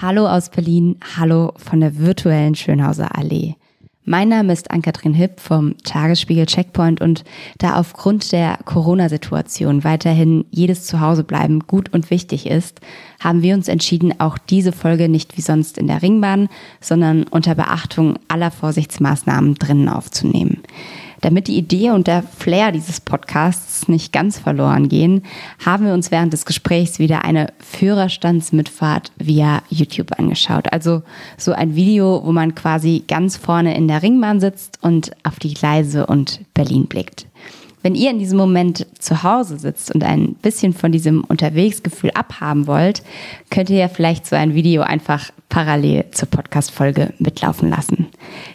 Hallo aus Berlin, hallo von der virtuellen Schönhauser Allee. Mein Name ist Ann-Kathrin Hipp vom Tagesspiegel Checkpoint und da aufgrund der Corona-Situation weiterhin jedes Zuhausebleiben gut und wichtig ist, haben wir uns entschieden, auch diese Folge nicht wie sonst in der Ringbahn, sondern unter Beachtung aller Vorsichtsmaßnahmen drinnen aufzunehmen. Damit die Idee und der Flair dieses Podcasts nicht ganz verloren gehen, haben wir uns während des Gesprächs wieder eine Führerstandsmitfahrt via YouTube angeschaut. Also so ein Video, wo man quasi ganz vorne in der Ringbahn sitzt und auf die Gleise und Berlin blickt. Wenn ihr in diesem Moment zu Hause sitzt und ein bisschen von diesem Unterwegsgefühl abhaben wollt, könnt ihr ja vielleicht so ein Video einfach parallel zur Podcast-Folge mitlaufen lassen.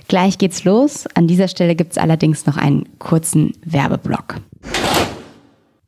Gleich geht's los. An dieser Stelle gibt's allerdings noch einen kurzen Werbeblock.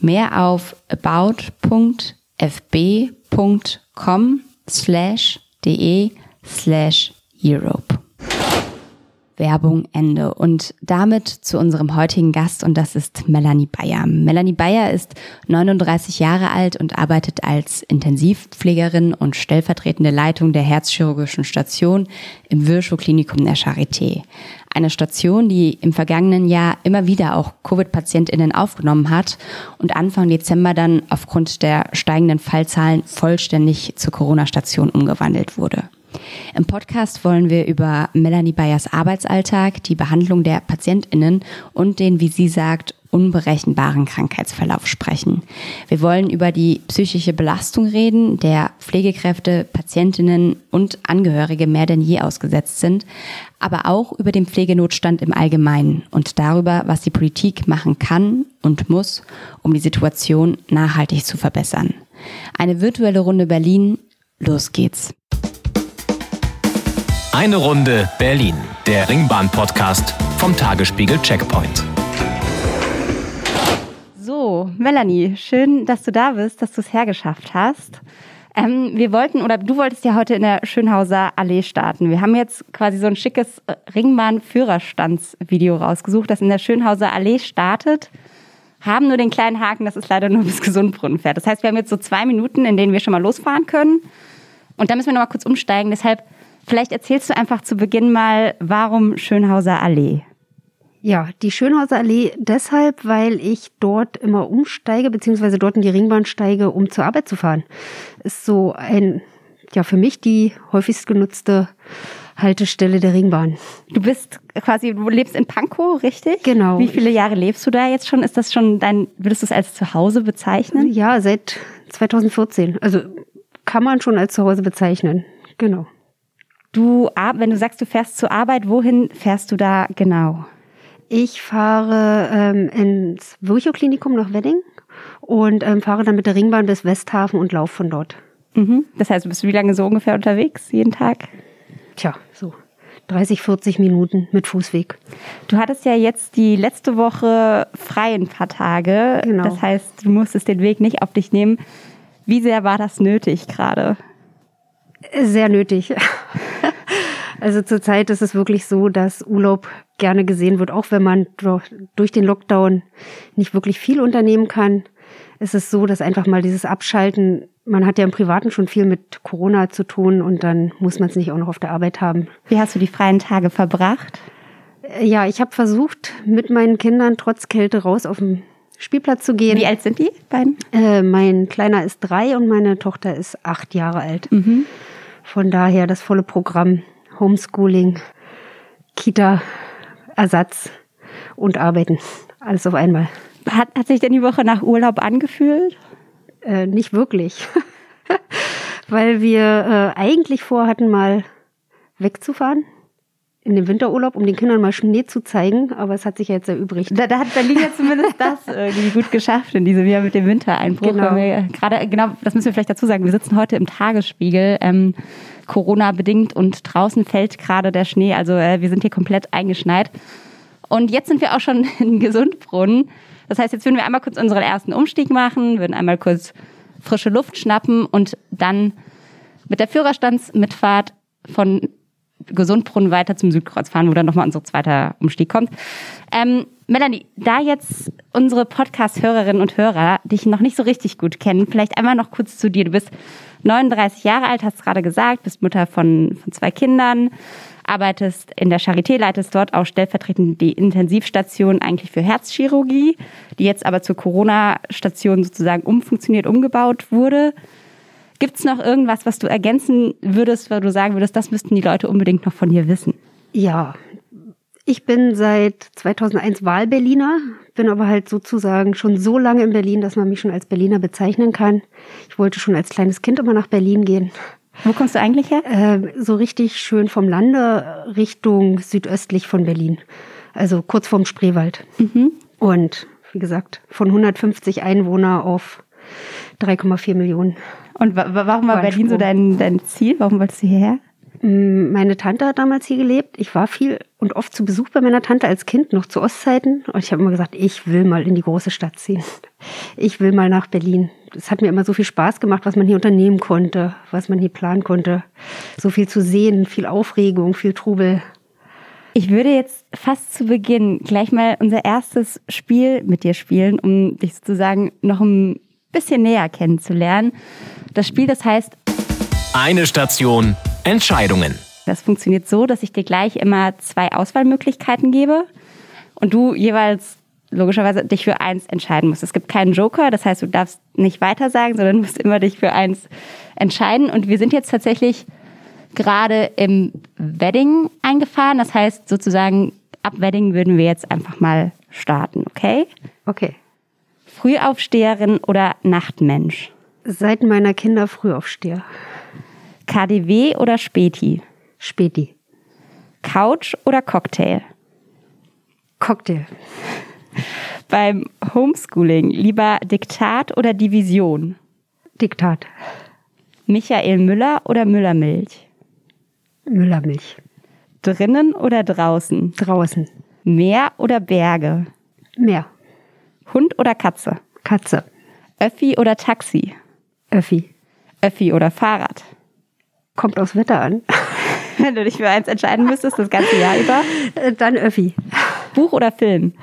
Mehr auf about.fb.com slash de slash Europe. Werbung Ende. Und damit zu unserem heutigen Gast und das ist Melanie Bayer. Melanie Bayer ist 39 Jahre alt und arbeitet als Intensivpflegerin und stellvertretende Leitung der Herzchirurgischen Station im Virchow-Klinikum der Charité. Eine Station, die im vergangenen Jahr immer wieder auch Covid-PatientInnen aufgenommen hat und Anfang Dezember dann aufgrund der steigenden Fallzahlen vollständig zur Corona-Station umgewandelt wurde. Im Podcast wollen wir über Melanie Bayers Arbeitsalltag, die Behandlung der PatientInnen und den, wie sie sagt, unberechenbaren Krankheitsverlauf sprechen. Wir wollen über die psychische Belastung reden, der Pflegekräfte, Patientinnen und Angehörige mehr denn je ausgesetzt sind, aber auch über den Pflegenotstand im Allgemeinen und darüber, was die Politik machen kann und muss, um die Situation nachhaltig zu verbessern. Eine virtuelle Runde Berlin. Los geht's. Eine Runde Berlin, der Ringbahn-Podcast vom Tagesspiegel Checkpoint. So, Melanie, schön, dass du da bist, dass du es hergeschafft hast. Ähm, wir wollten, oder du wolltest ja heute in der Schönhauser Allee starten. Wir haben jetzt quasi so ein schickes Ringbahn-Führerstandsvideo rausgesucht, das in der Schönhauser Allee startet. Haben nur den kleinen Haken, dass es leider nur bis Gesundbrunnen fährt. Das heißt, wir haben jetzt so zwei Minuten, in denen wir schon mal losfahren können. Und dann müssen wir noch mal kurz umsteigen. Deshalb Vielleicht erzählst du einfach zu Beginn mal, warum Schönhauser Allee? Ja, die Schönhauser Allee deshalb, weil ich dort immer umsteige, beziehungsweise dort in die Ringbahn steige, um zur Arbeit zu fahren. Ist so ein, ja, für mich die häufigst genutzte Haltestelle der Ringbahn. Du bist quasi, du lebst in Pankow, richtig? Genau. Wie viele Jahre lebst du da jetzt schon? Ist das schon dein, würdest du es als Zuhause bezeichnen? Ja, seit 2014. Also kann man schon als Zuhause bezeichnen. Genau. Du, wenn du sagst, du fährst zur Arbeit, wohin fährst du da genau? Ich fahre ähm, ins Virchow-Klinikum nach Wedding und ähm, fahre dann mit der Ringbahn bis Westhafen und laufe von dort. Mhm. Das heißt, du bist wie lange so ungefähr unterwegs, jeden Tag? Tja, so 30, 40 Minuten mit Fußweg. Du hattest ja jetzt die letzte Woche frei ein paar Tage. Genau. Das heißt, du musstest den Weg nicht auf dich nehmen. Wie sehr war das nötig gerade? Sehr nötig. Also zurzeit ist es wirklich so, dass Urlaub gerne gesehen wird, auch wenn man durch den Lockdown nicht wirklich viel unternehmen kann. Ist es so, dass einfach mal dieses Abschalten, man hat ja im Privaten schon viel mit Corona zu tun und dann muss man es nicht auch noch auf der Arbeit haben. Wie hast du die freien Tage verbracht? Äh, ja, ich habe versucht, mit meinen Kindern trotz Kälte raus auf den Spielplatz zu gehen. Wie alt sind die beiden? Äh, mein Kleiner ist drei und meine Tochter ist acht Jahre alt. Mhm. Von daher das volle Programm Homeschooling, Kita, Ersatz und Arbeiten. Alles auf einmal. Hat, hat sich denn die Woche nach Urlaub angefühlt? Äh, nicht wirklich. Weil wir äh, eigentlich vorhatten, mal wegzufahren in den Winterurlaub, um den Kindern mal Schnee zu zeigen, aber es hat sich jetzt erübrigt. Da, da hat Berlin ja zumindest das irgendwie gut geschafft in diesem Jahr mit dem Wintereinbruch. Genau. Wir, gerade, genau, das müssen wir vielleicht dazu sagen. Wir sitzen heute im Tagesspiegel. Ähm, Corona bedingt und draußen fällt gerade der Schnee. Also äh, wir sind hier komplett eingeschneit. Und jetzt sind wir auch schon in Gesundbrunnen. Das heißt, jetzt würden wir einmal kurz unseren ersten Umstieg machen, würden einmal kurz frische Luft schnappen und dann mit der Führerstandsmitfahrt von Gesundbrunnen weiter zum Südkreuz fahren, wo dann nochmal unser zweiter Umstieg kommt. Ähm, Melanie, da jetzt unsere Podcast-Hörerinnen und Hörer dich noch nicht so richtig gut kennen, vielleicht einmal noch kurz zu dir. Du bist 39 Jahre alt, hast gerade gesagt, bist Mutter von, von zwei Kindern, arbeitest in der Charité, leitest dort auch stellvertretend die Intensivstation eigentlich für Herzchirurgie, die jetzt aber zur Corona-Station sozusagen umfunktioniert, umgebaut wurde. Gibt es noch irgendwas, was du ergänzen würdest, wo du sagen würdest, das müssten die Leute unbedingt noch von dir wissen? Ja, ich bin seit 2001 Wahlberliner, bin aber halt sozusagen schon so lange in Berlin, dass man mich schon als Berliner bezeichnen kann. Ich wollte schon als kleines Kind immer nach Berlin gehen. Wo kommst du eigentlich her? Äh, so richtig schön vom Lande Richtung südöstlich von Berlin. Also kurz vorm Spreewald. Mhm. Und wie gesagt, von 150 Einwohner auf 3,4 Millionen. Und warum war Berlin so dein, dein Ziel? Warum wolltest du hierher? Mm, meine Tante hat damals hier gelebt. Ich war viel und oft zu Besuch bei meiner Tante als Kind, noch zu Ostzeiten. Und ich habe immer gesagt, ich will mal in die große Stadt ziehen. Ich will mal nach Berlin. Es hat mir immer so viel Spaß gemacht, was man hier unternehmen konnte, was man hier planen konnte. So viel zu sehen, viel Aufregung, viel Trubel. Ich würde jetzt fast zu Beginn gleich mal unser erstes Spiel mit dir spielen, um dich sozusagen noch ein bisschen näher kennenzulernen. Das Spiel, das heißt Eine Station, Entscheidungen. Das funktioniert so, dass ich dir gleich immer zwei Auswahlmöglichkeiten gebe und du jeweils logischerweise dich für eins entscheiden musst. Es gibt keinen Joker, das heißt, du darfst nicht weiter sagen, sondern musst immer dich für eins entscheiden. Und wir sind jetzt tatsächlich gerade im Wedding eingefahren. Das heißt, sozusagen ab Wedding würden wir jetzt einfach mal starten, okay? Okay. Frühaufsteherin oder Nachtmensch? Seit meiner Kinder Frühaufsteher. KDW oder Späti? Späti. Couch oder Cocktail? Cocktail. Beim Homeschooling lieber Diktat oder Division? Diktat. Michael Müller oder Müllermilch? Müllermilch. Drinnen oder draußen? Draußen. Meer oder Berge? Meer. Hund oder Katze? Katze. Öffi oder Taxi? Öffi. Öffi oder Fahrrad? Kommt aufs Wetter an. Wenn du dich für eins entscheiden müsstest, das ganze Jahr über? Äh, dann Öffi. Buch oder Film?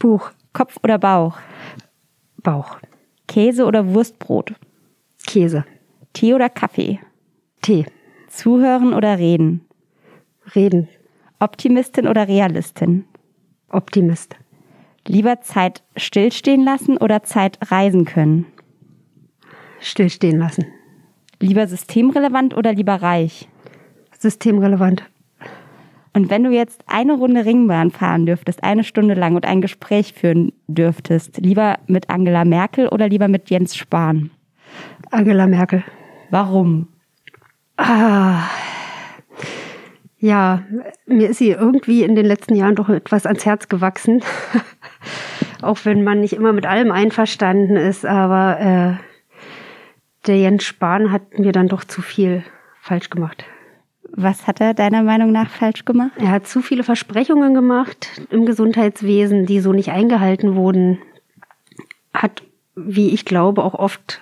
Buch. Kopf oder Bauch? Bauch. Käse oder Wurstbrot? Käse. Tee oder Kaffee? Tee. Zuhören oder reden? Reden. Optimistin oder Realistin? Optimist. Lieber Zeit stillstehen lassen oder Zeit reisen können? Stillstehen lassen. Lieber systemrelevant oder lieber reich? Systemrelevant. Und wenn du jetzt eine Runde Ringbahn fahren dürftest, eine Stunde lang und ein Gespräch führen dürftest, lieber mit Angela Merkel oder lieber mit Jens Spahn? Angela Merkel. Warum? Ah, ja, mir ist sie irgendwie in den letzten Jahren doch etwas ans Herz gewachsen. Auch wenn man nicht immer mit allem einverstanden ist, aber äh, der Jens Spahn hat mir dann doch zu viel falsch gemacht. Was hat er deiner Meinung nach falsch gemacht? Er hat zu viele Versprechungen gemacht im Gesundheitswesen, die so nicht eingehalten wurden. Hat, wie ich glaube, auch oft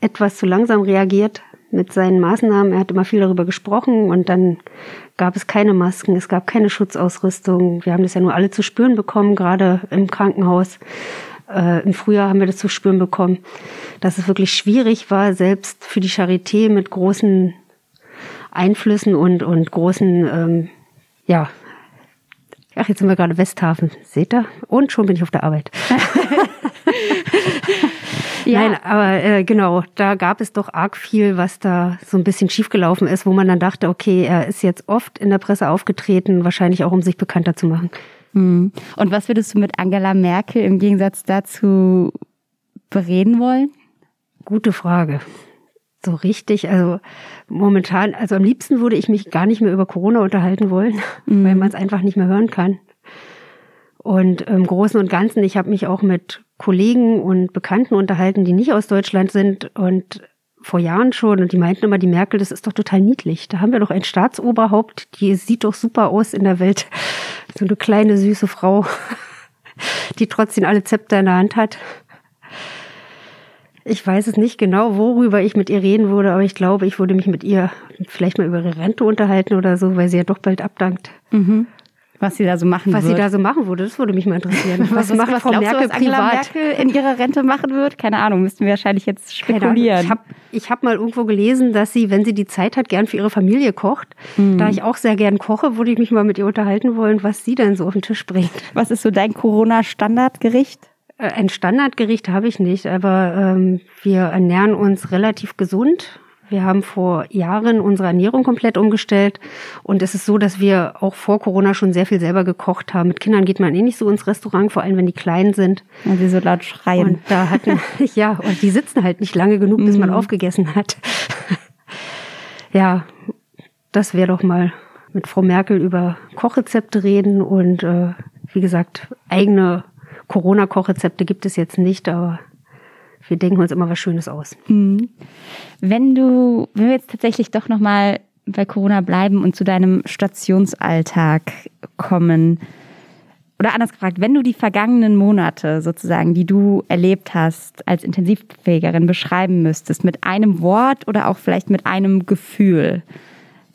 etwas zu langsam reagiert mit seinen Maßnahmen. Er hat immer viel darüber gesprochen und dann gab es keine Masken, es gab keine Schutzausrüstung. Wir haben das ja nur alle zu spüren bekommen, gerade im Krankenhaus. Äh, Im Frühjahr haben wir das zu spüren bekommen, dass es wirklich schwierig war, selbst für die Charité mit großen Einflüssen und, und großen, ähm, ja, ach, jetzt sind wir gerade Westhafen, seht ihr? Und schon bin ich auf der Arbeit. ja. Nein, aber äh, genau, da gab es doch arg viel, was da so ein bisschen schiefgelaufen ist, wo man dann dachte, okay, er ist jetzt oft in der Presse aufgetreten, wahrscheinlich auch um sich bekannter zu machen. Hm. Und was würdest du mit Angela Merkel im Gegensatz dazu bereden wollen? Gute Frage. So richtig, also momentan, also am liebsten würde ich mich gar nicht mehr über Corona unterhalten wollen, mhm. weil man es einfach nicht mehr hören kann. Und im Großen und Ganzen, ich habe mich auch mit Kollegen und Bekannten unterhalten, die nicht aus Deutschland sind und vor Jahren schon und die meinten immer, die Merkel, das ist doch total niedlich. Da haben wir doch ein Staatsoberhaupt, die sieht doch super aus in der Welt. So eine kleine, süße Frau, die trotzdem alle Zepter in der Hand hat. Ich weiß es nicht genau, worüber ich mit ihr reden würde, aber ich glaube, ich würde mich mit ihr vielleicht mal über ihre Rente unterhalten oder so, weil sie ja doch bald abdankt. Mhm. Was sie da so machen was wird. Was sie da so machen würde, das würde mich mal interessieren. Was, was macht was Frau Merkel du, was Angela privat? Merkel in ihrer Rente machen wird? Keine Ahnung, müssten wir wahrscheinlich jetzt spekulieren. Ich habe ich hab mal irgendwo gelesen, dass sie, wenn sie die Zeit hat, gern für ihre Familie kocht. Mhm. Da ich auch sehr gern koche, würde ich mich mal mit ihr unterhalten wollen, was sie dann so auf den Tisch bringt. Was ist so dein Corona-Standardgericht? Äh, ein Standardgericht habe ich nicht, aber ähm, wir ernähren uns relativ gesund. Wir haben vor Jahren unsere Ernährung komplett umgestellt und es ist so, dass wir auch vor Corona schon sehr viel selber gekocht haben. Mit Kindern geht man eh nicht so ins Restaurant, vor allem wenn die klein sind. Weil sie so laut schreien. Und da hatten, ja, und die sitzen halt nicht lange genug, bis man mhm. aufgegessen hat. ja, das wäre doch mal mit Frau Merkel über Kochrezepte reden und äh, wie gesagt, eigene Corona-Kochrezepte gibt es jetzt nicht, aber wir denken uns immer was Schönes aus. Mhm. Wenn du, wenn wir jetzt tatsächlich doch nochmal bei Corona bleiben und zu deinem Stationsalltag kommen, oder anders gefragt, wenn du die vergangenen Monate sozusagen, die du erlebt hast als Intensivpflegerin beschreiben müsstest, mit einem Wort oder auch vielleicht mit einem Gefühl,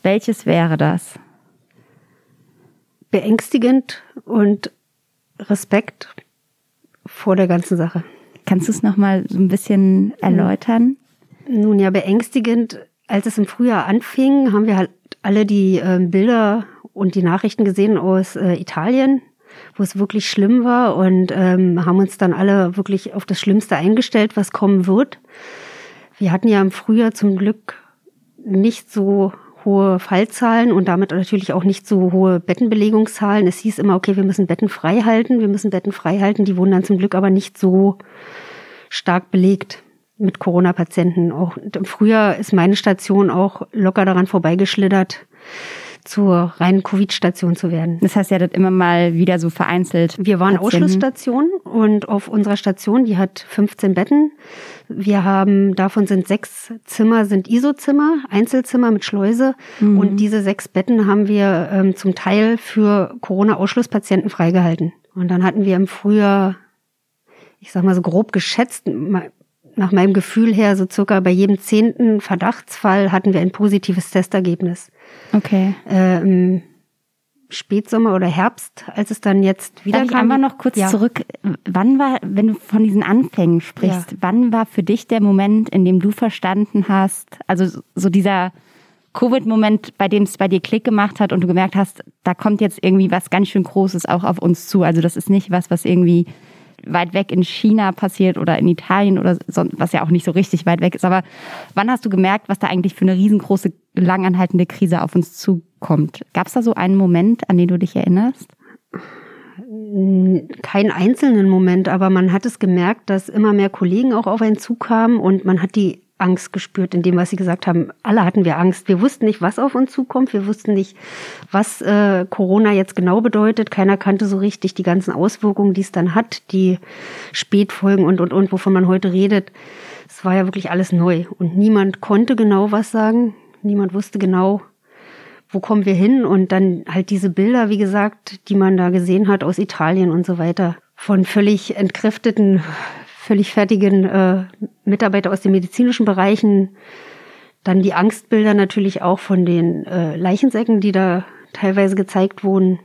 welches wäre das? Beängstigend und Respekt vor der ganzen Sache. Kannst du es nochmal so ein bisschen erläutern? Nun ja, beängstigend. Als es im Frühjahr anfing, haben wir halt alle die äh, Bilder und die Nachrichten gesehen aus äh, Italien, wo es wirklich schlimm war und ähm, haben uns dann alle wirklich auf das Schlimmste eingestellt, was kommen wird. Wir hatten ja im Frühjahr zum Glück nicht so hohe Fallzahlen und damit natürlich auch nicht so hohe Bettenbelegungszahlen. Es hieß immer, okay, wir müssen Betten frei halten, wir müssen Betten frei halten. Die wurden dann zum Glück aber nicht so stark belegt mit Corona-Patienten. Auch im Frühjahr ist meine Station auch locker daran vorbeigeschlittert zur reinen Covid-Station zu werden. Das heißt, ihr hattet immer mal wieder so vereinzelt. Wir waren Patienten. Ausschlussstation und auf unserer Station, die hat 15 Betten. Wir haben, davon sind sechs Zimmer, sind ISO-Zimmer, Einzelzimmer mit Schleuse. Mhm. Und diese sechs Betten haben wir ähm, zum Teil für Corona-Ausschlusspatienten freigehalten. Und dann hatten wir im Frühjahr, ich sag mal so grob geschätzt, nach meinem Gefühl her, so circa bei jedem zehnten Verdachtsfall hatten wir ein positives Testergebnis. Okay. Ähm, Spätsommer oder Herbst, als es dann jetzt wieder Darf kam. Ich einmal noch kurz ja. zurück. Wann war, wenn du von diesen Anfängen sprichst, ja. wann war für dich der Moment, in dem du verstanden hast, also so dieser Covid-Moment, bei dem es bei dir Klick gemacht hat und du gemerkt hast, da kommt jetzt irgendwie was ganz schön Großes auch auf uns zu. Also das ist nicht was, was irgendwie weit weg in China passiert oder in Italien oder so, was ja auch nicht so richtig weit weg ist. Aber wann hast du gemerkt, was da eigentlich für eine riesengroße, langanhaltende Krise auf uns zukommt? Gab es da so einen Moment, an den du dich erinnerst? Keinen einzelnen Moment, aber man hat es gemerkt, dass immer mehr Kollegen auch auf einen zukamen und man hat die Angst gespürt in dem, was Sie gesagt haben. Alle hatten wir Angst. Wir wussten nicht, was auf uns zukommt. Wir wussten nicht, was äh, Corona jetzt genau bedeutet. Keiner kannte so richtig die ganzen Auswirkungen, die es dann hat, die Spätfolgen und, und, und, wovon man heute redet. Es war ja wirklich alles neu und niemand konnte genau was sagen. Niemand wusste genau, wo kommen wir hin und dann halt diese Bilder, wie gesagt, die man da gesehen hat aus Italien und so weiter, von völlig entkräfteten völlig fertigen äh, Mitarbeiter aus den medizinischen Bereichen. Dann die Angstbilder natürlich auch von den äh, Leichensäcken, die da teilweise gezeigt wurden.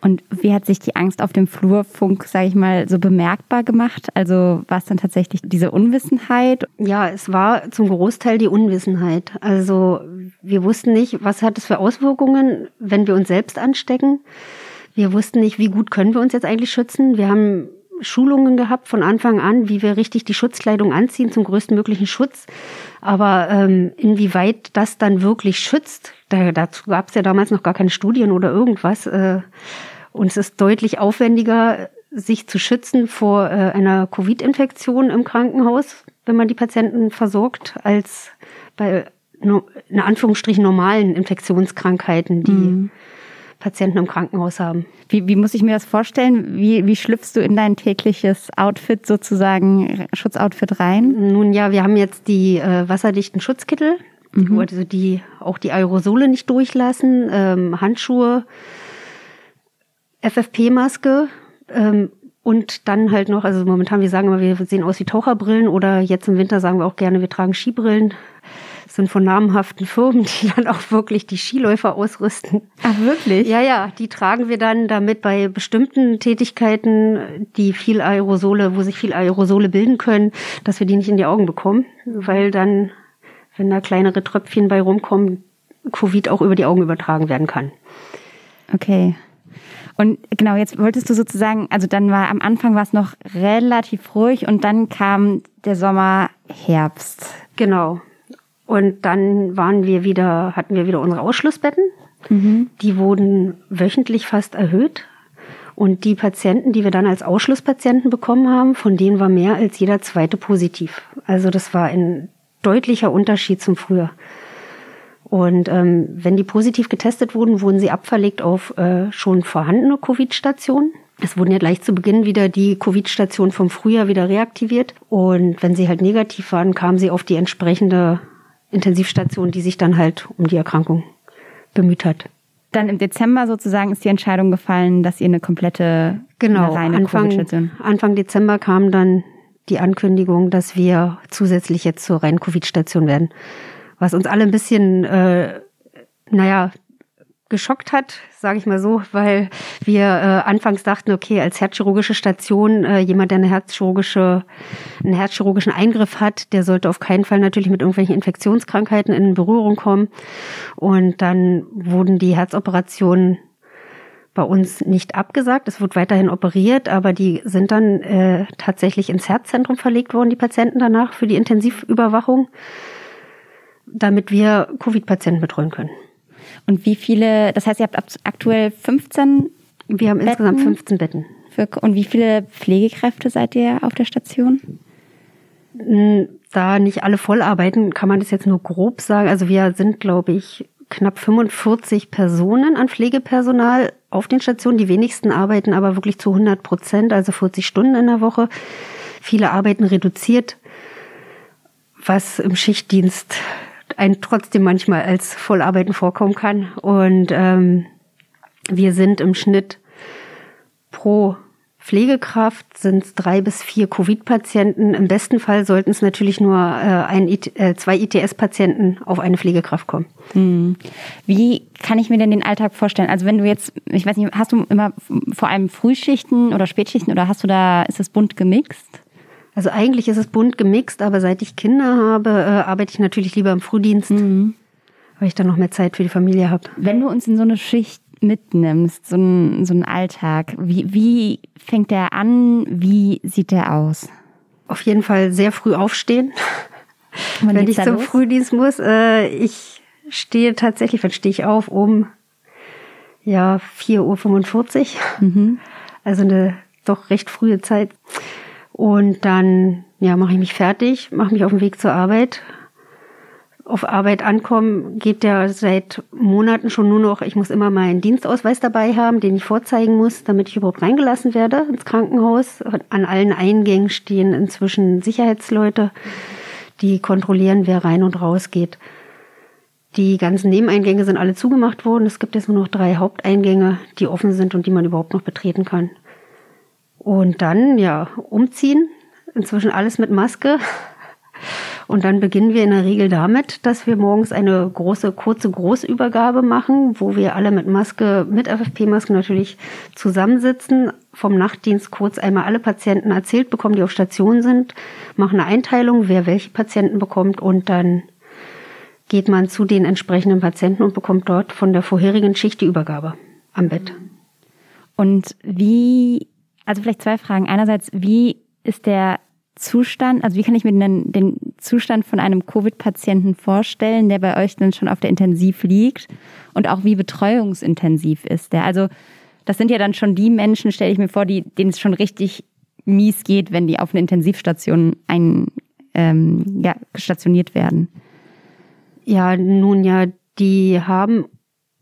Und wie hat sich die Angst auf dem Flurfunk, sage ich mal, so bemerkbar gemacht? Also war es dann tatsächlich diese Unwissenheit? Ja, es war zum Großteil die Unwissenheit. Also wir wussten nicht, was hat es für Auswirkungen, wenn wir uns selbst anstecken. Wir wussten nicht, wie gut können wir uns jetzt eigentlich schützen. Wir haben Schulungen gehabt von Anfang an, wie wir richtig die Schutzkleidung anziehen zum größtmöglichen Schutz. Aber ähm, inwieweit das dann wirklich schützt, da, dazu gab es ja damals noch gar keine Studien oder irgendwas. Äh, und es ist deutlich aufwendiger, sich zu schützen vor äh, einer Covid-Infektion im Krankenhaus, wenn man die Patienten versorgt, als bei in Anführungsstrichen normalen Infektionskrankheiten, die mhm. Patienten im Krankenhaus haben. Wie, wie muss ich mir das vorstellen? Wie, wie schlüpfst du in dein tägliches Outfit sozusagen, Schutzoutfit rein? Nun ja, wir haben jetzt die äh, wasserdichten Schutzkittel, mhm. also die auch die Aerosole nicht durchlassen, ähm, Handschuhe, FFP-Maske ähm, und dann halt noch, also momentan, wir sagen immer, wir sehen aus wie Taucherbrillen oder jetzt im Winter sagen wir auch gerne, wir tragen Skibrillen. Sind von namhaften Firmen, die dann auch wirklich die Skiläufer ausrüsten. Ach, wirklich? Ja, ja, die tragen wir dann damit bei bestimmten Tätigkeiten, die viel Aerosole, wo sich viel Aerosole bilden können, dass wir die nicht in die Augen bekommen, weil dann, wenn da kleinere Tröpfchen bei rumkommen, Covid auch über die Augen übertragen werden kann. Okay. Und genau, jetzt wolltest du sozusagen, also dann war am Anfang war es noch relativ ruhig und dann kam der Sommer, Herbst. Genau. Und dann waren wir wieder, hatten wir wieder unsere Ausschlussbetten. Mhm. Die wurden wöchentlich fast erhöht. Und die Patienten, die wir dann als Ausschlusspatienten bekommen haben, von denen war mehr als jeder zweite positiv. Also das war ein deutlicher Unterschied zum Frühjahr. Und ähm, wenn die positiv getestet wurden, wurden sie abverlegt auf äh, schon vorhandene Covid-Stationen. Es wurden ja gleich zu Beginn wieder die Covid-Stationen vom Frühjahr wieder reaktiviert. Und wenn sie halt negativ waren, kamen sie auf die entsprechende Intensivstation, die sich dann halt um die Erkrankung bemüht hat. Dann im Dezember sozusagen ist die Entscheidung gefallen, dass ihr eine komplette genau, eine reine Anfang, Anfang Dezember kam dann die Ankündigung, dass wir zusätzlich jetzt zur reinen Covid-Station werden was uns alle ein bisschen, äh, naja, geschockt hat, sage ich mal so, weil wir äh, anfangs dachten, okay, als herzchirurgische Station, äh, jemand, der eine herzchirurgische, einen herzchirurgischen Eingriff hat, der sollte auf keinen Fall natürlich mit irgendwelchen Infektionskrankheiten in Berührung kommen. Und dann wurden die Herzoperationen bei uns nicht abgesagt. Es wird weiterhin operiert, aber die sind dann äh, tatsächlich ins Herzzentrum verlegt worden, die Patienten danach für die Intensivüberwachung damit wir Covid-Patienten betreuen können. Und wie viele, das heißt, ihr habt aktuell 15? Wir haben Betten insgesamt 15 Betten. Für, und wie viele Pflegekräfte seid ihr auf der Station? Hm, da nicht alle voll arbeiten, kann man das jetzt nur grob sagen. Also wir sind, glaube ich, knapp 45 Personen an Pflegepersonal auf den Stationen. Die wenigsten arbeiten aber wirklich zu 100 Prozent, also 40 Stunden in der Woche. Viele arbeiten reduziert, was im Schichtdienst ein trotzdem manchmal als Vollarbeiten vorkommen kann. Und ähm, wir sind im Schnitt pro Pflegekraft sind es drei bis vier Covid-Patienten. Im besten Fall sollten es natürlich nur äh, ein, äh, zwei ITS-Patienten auf eine Pflegekraft kommen. Hm. Wie kann ich mir denn den Alltag vorstellen? Also wenn du jetzt, ich weiß nicht, hast du immer vor allem Frühschichten oder Spätschichten oder hast du da, ist das bunt gemixt? Also eigentlich ist es bunt gemixt, aber seit ich Kinder habe, äh, arbeite ich natürlich lieber im Frühdienst, mhm. weil ich dann noch mehr Zeit für die Familie habe. Wenn du uns in so eine Schicht mitnimmst, so einen, so einen Alltag, wie, wie fängt der an? Wie sieht der aus? Auf jeden Fall sehr früh aufstehen, Wann wenn ich zum los? Frühdienst muss. Äh, ich stehe tatsächlich, wann stehe ich auf? Um ja 4.45 Uhr. Mhm. Also eine doch recht frühe Zeit. Und dann ja, mache ich mich fertig, mache mich auf den Weg zur Arbeit. Auf Arbeit ankommen geht ja seit Monaten schon nur noch, ich muss immer meinen Dienstausweis dabei haben, den ich vorzeigen muss, damit ich überhaupt reingelassen werde ins Krankenhaus. An allen Eingängen stehen inzwischen Sicherheitsleute, die kontrollieren, wer rein und raus geht. Die ganzen Nebeneingänge sind alle zugemacht worden. Es gibt jetzt nur noch drei Haupteingänge, die offen sind und die man überhaupt noch betreten kann. Und dann, ja, umziehen. Inzwischen alles mit Maske. Und dann beginnen wir in der Regel damit, dass wir morgens eine große, kurze Großübergabe machen, wo wir alle mit Maske, mit FFP-Maske natürlich zusammensitzen, vom Nachtdienst kurz einmal alle Patienten erzählt bekommen, die auf Station sind, machen eine Einteilung, wer welche Patienten bekommt und dann geht man zu den entsprechenden Patienten und bekommt dort von der vorherigen Schicht die Übergabe am Bett. Und wie also vielleicht zwei Fragen. Einerseits, wie ist der Zustand, also wie kann ich mir denn den Zustand von einem Covid-Patienten vorstellen, der bei euch dann schon auf der Intensiv liegt? Und auch wie betreuungsintensiv ist der? Also das sind ja dann schon die Menschen, stelle ich mir vor, die, denen es schon richtig mies geht, wenn die auf eine Intensivstation ein, ähm, ja, stationiert werden. Ja, nun ja, die haben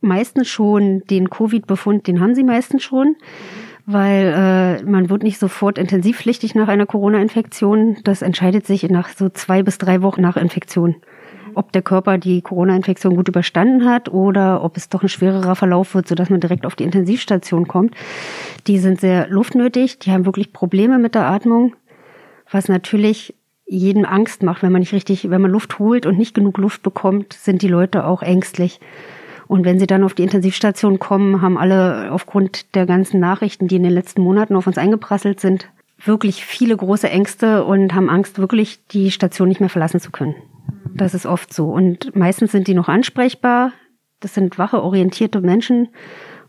meistens schon den Covid-Befund, den haben sie meistens schon, weil äh, man wird nicht sofort intensivpflichtig nach einer Corona-Infektion. Das entscheidet sich nach so zwei bis drei Wochen nach Infektion ob der Körper die Corona-Infektion gut überstanden hat oder ob es doch ein schwererer Verlauf wird, sodass man direkt auf die Intensivstation kommt. Die sind sehr luftnötig, die haben wirklich Probleme mit der Atmung, was natürlich jedem Angst macht, wenn man nicht richtig, wenn man Luft holt und nicht genug Luft bekommt, sind die Leute auch ängstlich. Und wenn sie dann auf die Intensivstation kommen, haben alle aufgrund der ganzen Nachrichten, die in den letzten Monaten auf uns eingeprasselt sind, wirklich viele große Ängste und haben Angst, wirklich die Station nicht mehr verlassen zu können. Das ist oft so. Und meistens sind die noch ansprechbar. Das sind wache, orientierte Menschen.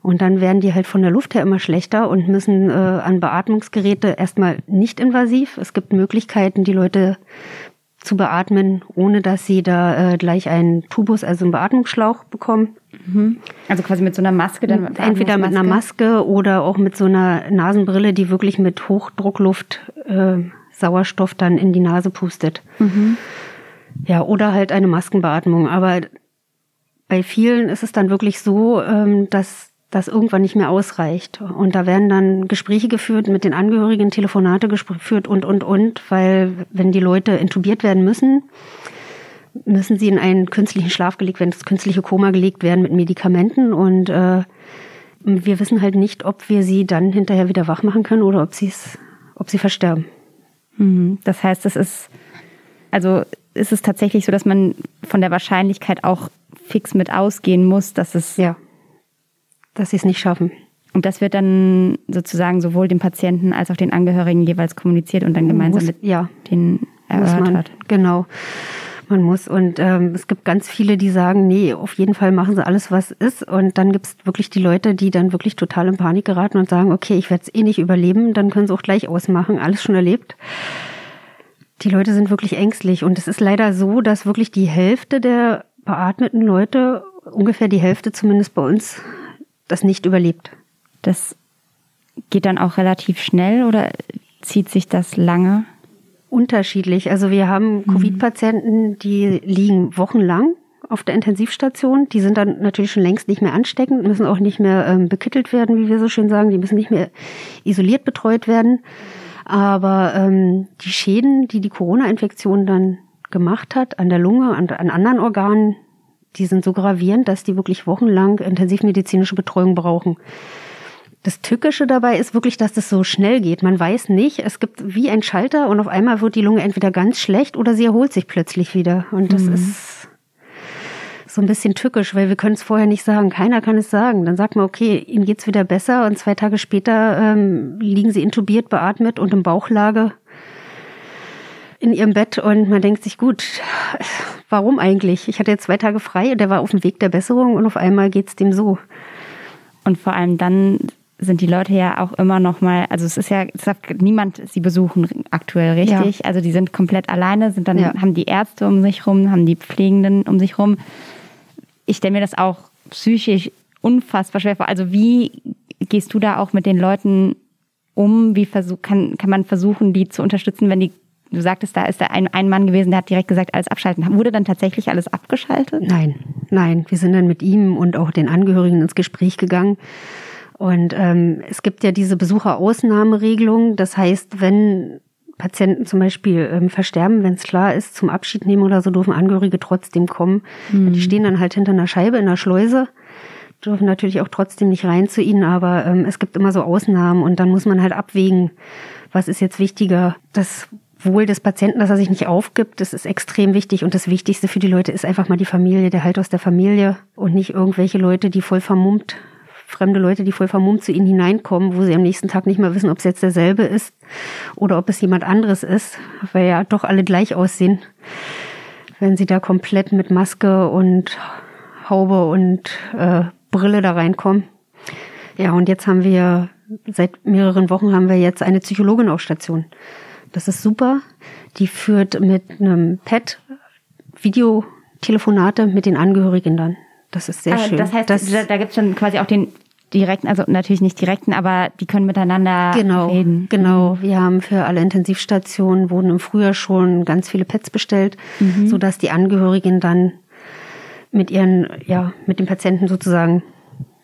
Und dann werden die halt von der Luft her immer schlechter und müssen äh, an Beatmungsgeräte erstmal nicht invasiv. Es gibt Möglichkeiten, die Leute zu beatmen, ohne dass sie da äh, gleich einen Tubus, also einen Beatmungsschlauch bekommen. Mhm. Also quasi mit so einer Maske dann? Entweder mit einer Maske oder auch mit so einer Nasenbrille, die wirklich mit Hochdruckluft äh, Sauerstoff dann in die Nase pustet. Mhm. Ja, oder halt eine Maskenbeatmung. Aber bei vielen ist es dann wirklich so, ähm, dass das irgendwann nicht mehr ausreicht. Und da werden dann Gespräche geführt, mit den Angehörigen Telefonate geführt und, und, und, weil wenn die Leute intubiert werden müssen, müssen sie in einen künstlichen Schlaf gelegt werden, das künstliche Koma gelegt werden mit Medikamenten und äh, wir wissen halt nicht, ob wir sie dann hinterher wieder wach machen können oder ob sie es, ob sie versterben. Mhm. Das heißt, es ist, also ist es tatsächlich so, dass man von der Wahrscheinlichkeit auch fix mit ausgehen muss, dass es. Ja. Dass sie es nicht schaffen. Und das wird dann sozusagen sowohl dem Patienten als auch den Angehörigen jeweils kommuniziert und dann gemeinsam muss, mit ja, den erörtert. Genau man muss. Und ähm, es gibt ganz viele, die sagen, nee, auf jeden Fall machen sie alles, was ist. Und dann gibt es wirklich die Leute, die dann wirklich total in Panik geraten und sagen, okay, ich werde es eh nicht überleben, dann können sie auch gleich ausmachen, alles schon erlebt. Die Leute sind wirklich ängstlich. Und es ist leider so, dass wirklich die Hälfte der beatmeten Leute, ungefähr die Hälfte zumindest bei uns, das nicht überlebt. Das geht dann auch relativ schnell oder zieht sich das lange? unterschiedlich. Also wir haben mhm. Covid-Patienten, die liegen wochenlang auf der Intensivstation. Die sind dann natürlich schon längst nicht mehr ansteckend, müssen auch nicht mehr ähm, bekittelt werden, wie wir so schön sagen. Die müssen nicht mehr isoliert betreut werden. Aber ähm, die Schäden, die die Corona-Infektion dann gemacht hat an der Lunge, an, an anderen Organen, die sind so gravierend, dass die wirklich wochenlang intensivmedizinische Betreuung brauchen. Das Tückische dabei ist wirklich, dass das so schnell geht. Man weiß nicht, es gibt wie ein Schalter und auf einmal wird die Lunge entweder ganz schlecht oder sie erholt sich plötzlich wieder. Und das mhm. ist so ein bisschen tückisch, weil wir können es vorher nicht sagen. Keiner kann es sagen. Dann sagt man, okay, ihnen geht's wieder besser und zwei Tage später ähm, liegen sie intubiert, beatmet und im Bauchlage in ihrem Bett und man denkt sich, gut, warum eigentlich? Ich hatte jetzt zwei Tage frei und der war auf dem Weg der Besserung und auf einmal geht's dem so. Und vor allem dann sind die Leute ja auch immer noch mal, also es ist ja, es darf niemand sie besuchen aktuell, richtig? Ja. Also die sind komplett alleine, sind dann, ja. haben die Ärzte um sich rum, haben die Pflegenden um sich rum. Ich stelle mir das auch psychisch unfassbar schwer vor. Also wie gehst du da auch mit den Leuten um? Wie versuch, kann, kann man versuchen, die zu unterstützen, wenn die Du sagtest, da ist da ein, ein Mann gewesen, der hat direkt gesagt, alles abschalten. Wurde dann tatsächlich alles abgeschaltet? Nein, nein. Wir sind dann mit ihm und auch den Angehörigen ins Gespräch gegangen und ähm, es gibt ja diese Besucherausnahmeregelung. Das heißt, wenn Patienten zum Beispiel ähm, versterben, wenn es klar ist, zum Abschied nehmen oder so, dürfen Angehörige trotzdem kommen. Mhm. Die stehen dann halt hinter einer Scheibe in der Schleuse, dürfen natürlich auch trotzdem nicht rein zu ihnen, aber ähm, es gibt immer so Ausnahmen und dann muss man halt abwägen, was ist jetzt wichtiger. Das Wohl des Patienten, dass er sich nicht aufgibt, das ist extrem wichtig und das Wichtigste für die Leute ist einfach mal die Familie, der Halt aus der Familie und nicht irgendwelche Leute, die voll vermummt fremde Leute, die voll vermummt zu ihnen hineinkommen, wo sie am nächsten Tag nicht mehr wissen, ob es jetzt derselbe ist oder ob es jemand anderes ist, weil ja doch alle gleich aussehen, wenn sie da komplett mit Maske und Haube und äh, Brille da reinkommen. Ja, und jetzt haben wir, seit mehreren Wochen haben wir jetzt eine Psychologin auf Station. Das ist super. Die führt mit einem Pad Videotelefonate mit den Angehörigen dann. Das ist sehr ah, schön. Das heißt, das, da, da gibt es dann quasi auch den direkten, also natürlich nicht direkten, aber die können miteinander genau, reden. Genau, wir haben für alle Intensivstationen wurden im Frühjahr schon ganz viele Pets bestellt, mhm. so dass die Angehörigen dann mit ihren, ja, mit den Patienten sozusagen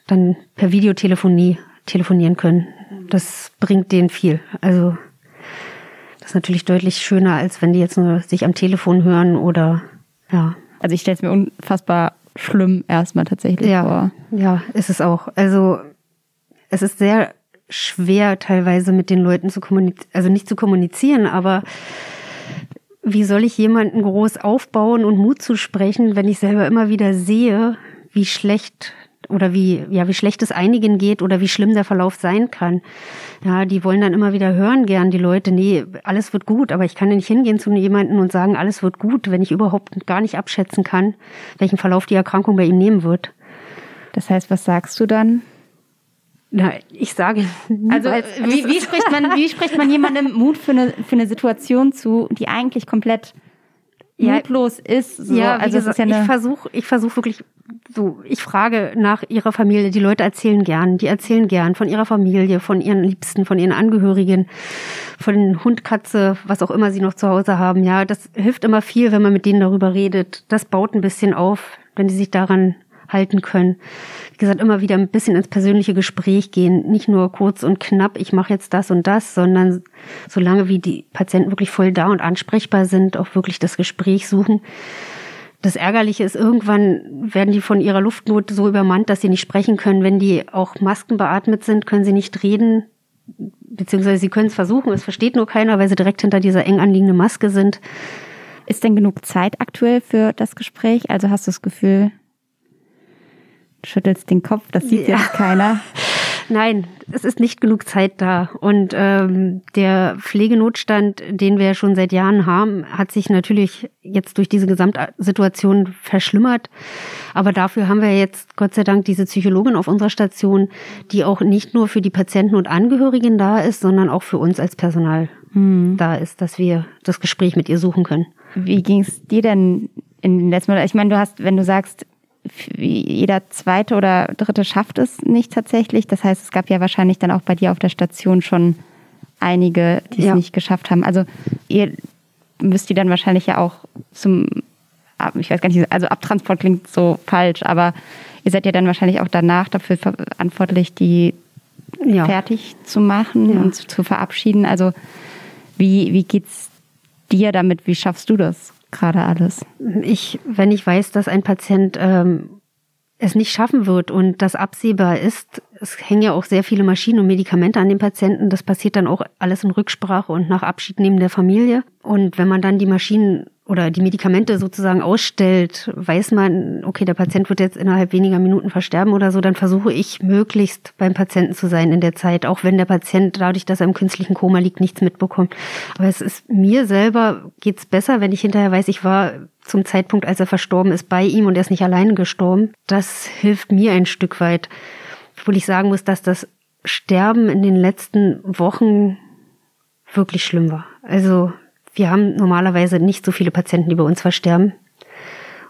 dann per Videotelefonie telefonieren können. Das bringt denen viel. Also ist natürlich deutlich schöner, als wenn die jetzt nur sich am Telefon hören oder ja. Also ich stelle es mir unfassbar schlimm erstmal tatsächlich ja, vor. Ja, ist es auch. Also es ist sehr schwer teilweise mit den Leuten zu kommunizieren, also nicht zu kommunizieren, aber wie soll ich jemanden groß aufbauen und Mut zu sprechen, wenn ich selber immer wieder sehe, wie schlecht oder wie, ja, wie schlecht es einigen geht oder wie schlimm der Verlauf sein kann. Ja, die wollen dann immer wieder hören gern, die Leute, nee, alles wird gut, aber ich kann ja nicht hingehen zu jemandem und sagen, alles wird gut, wenn ich überhaupt gar nicht abschätzen kann, welchen Verlauf die Erkrankung bei ihm nehmen wird. Das heißt, was sagst du dann? Na, ich sage. Also wie, wie, spricht man, wie spricht man jemandem Mut für eine, für eine Situation zu, die eigentlich komplett mutlos ist? So. Ja, also gesagt, ja ich versuche, ich versuche wirklich so, ich frage nach ihrer Familie. Die Leute erzählen gern, die erzählen gern von ihrer Familie, von ihren Liebsten, von ihren Angehörigen, von Hund, Katze, was auch immer sie noch zu Hause haben. Ja, das hilft immer viel, wenn man mit denen darüber redet. Das baut ein bisschen auf, wenn sie sich daran halten können. Gesagt, immer wieder ein bisschen ins persönliche Gespräch gehen. Nicht nur kurz und knapp, ich mache jetzt das und das, sondern solange wie die Patienten wirklich voll da und ansprechbar sind, auch wirklich das Gespräch suchen. Das Ärgerliche ist, irgendwann werden die von ihrer Luftnot so übermannt, dass sie nicht sprechen können. Wenn die auch Masken beatmet sind, können sie nicht reden, beziehungsweise sie können es versuchen, es versteht nur keiner, weil sie direkt hinter dieser eng anliegenden Maske sind. Ist denn genug Zeit aktuell für das Gespräch? Also hast du das Gefühl, schüttelst den Kopf, das sieht ja. jetzt keiner. Nein, es ist nicht genug Zeit da. Und ähm, der Pflegenotstand, den wir schon seit Jahren haben, hat sich natürlich jetzt durch diese Gesamtsituation verschlimmert. Aber dafür haben wir jetzt Gott sei Dank diese Psychologin auf unserer Station, die auch nicht nur für die Patienten und Angehörigen da ist, sondern auch für uns als Personal hm. da ist, dass wir das Gespräch mit ihr suchen können. Wie ging es dir denn in den letzten Monaten? Ich meine, du hast, wenn du sagst, jeder zweite oder dritte schafft es nicht tatsächlich. Das heißt, es gab ja wahrscheinlich dann auch bei dir auf der Station schon einige, die es ja. nicht geschafft haben. Also ihr müsst die dann wahrscheinlich ja auch zum, ich weiß gar nicht, also Abtransport klingt so falsch, aber ihr seid ja dann wahrscheinlich auch danach dafür verantwortlich, die ja. fertig zu machen ja. und zu, zu verabschieden. Also wie, wie geht's dir damit? Wie schaffst du das? Gerade alles? Ich, wenn ich weiß, dass ein Patient ähm, es nicht schaffen wird und das absehbar ist, es hängen ja auch sehr viele Maschinen und Medikamente an den Patienten. Das passiert dann auch alles in Rücksprache und nach Abschied neben der Familie. Und wenn man dann die Maschinen oder die Medikamente sozusagen ausstellt, weiß man, okay, der Patient wird jetzt innerhalb weniger Minuten versterben oder so, dann versuche ich möglichst beim Patienten zu sein in der Zeit, auch wenn der Patient dadurch, dass er im künstlichen Koma liegt, nichts mitbekommt. Aber es ist mir selber geht's besser, wenn ich hinterher weiß, ich war zum Zeitpunkt, als er verstorben ist, bei ihm und er ist nicht alleine gestorben. Das hilft mir ein Stück weit. Obwohl ich sagen muss, dass das Sterben in den letzten Wochen wirklich schlimm war. Also wir haben normalerweise nicht so viele Patienten, die bei uns versterben.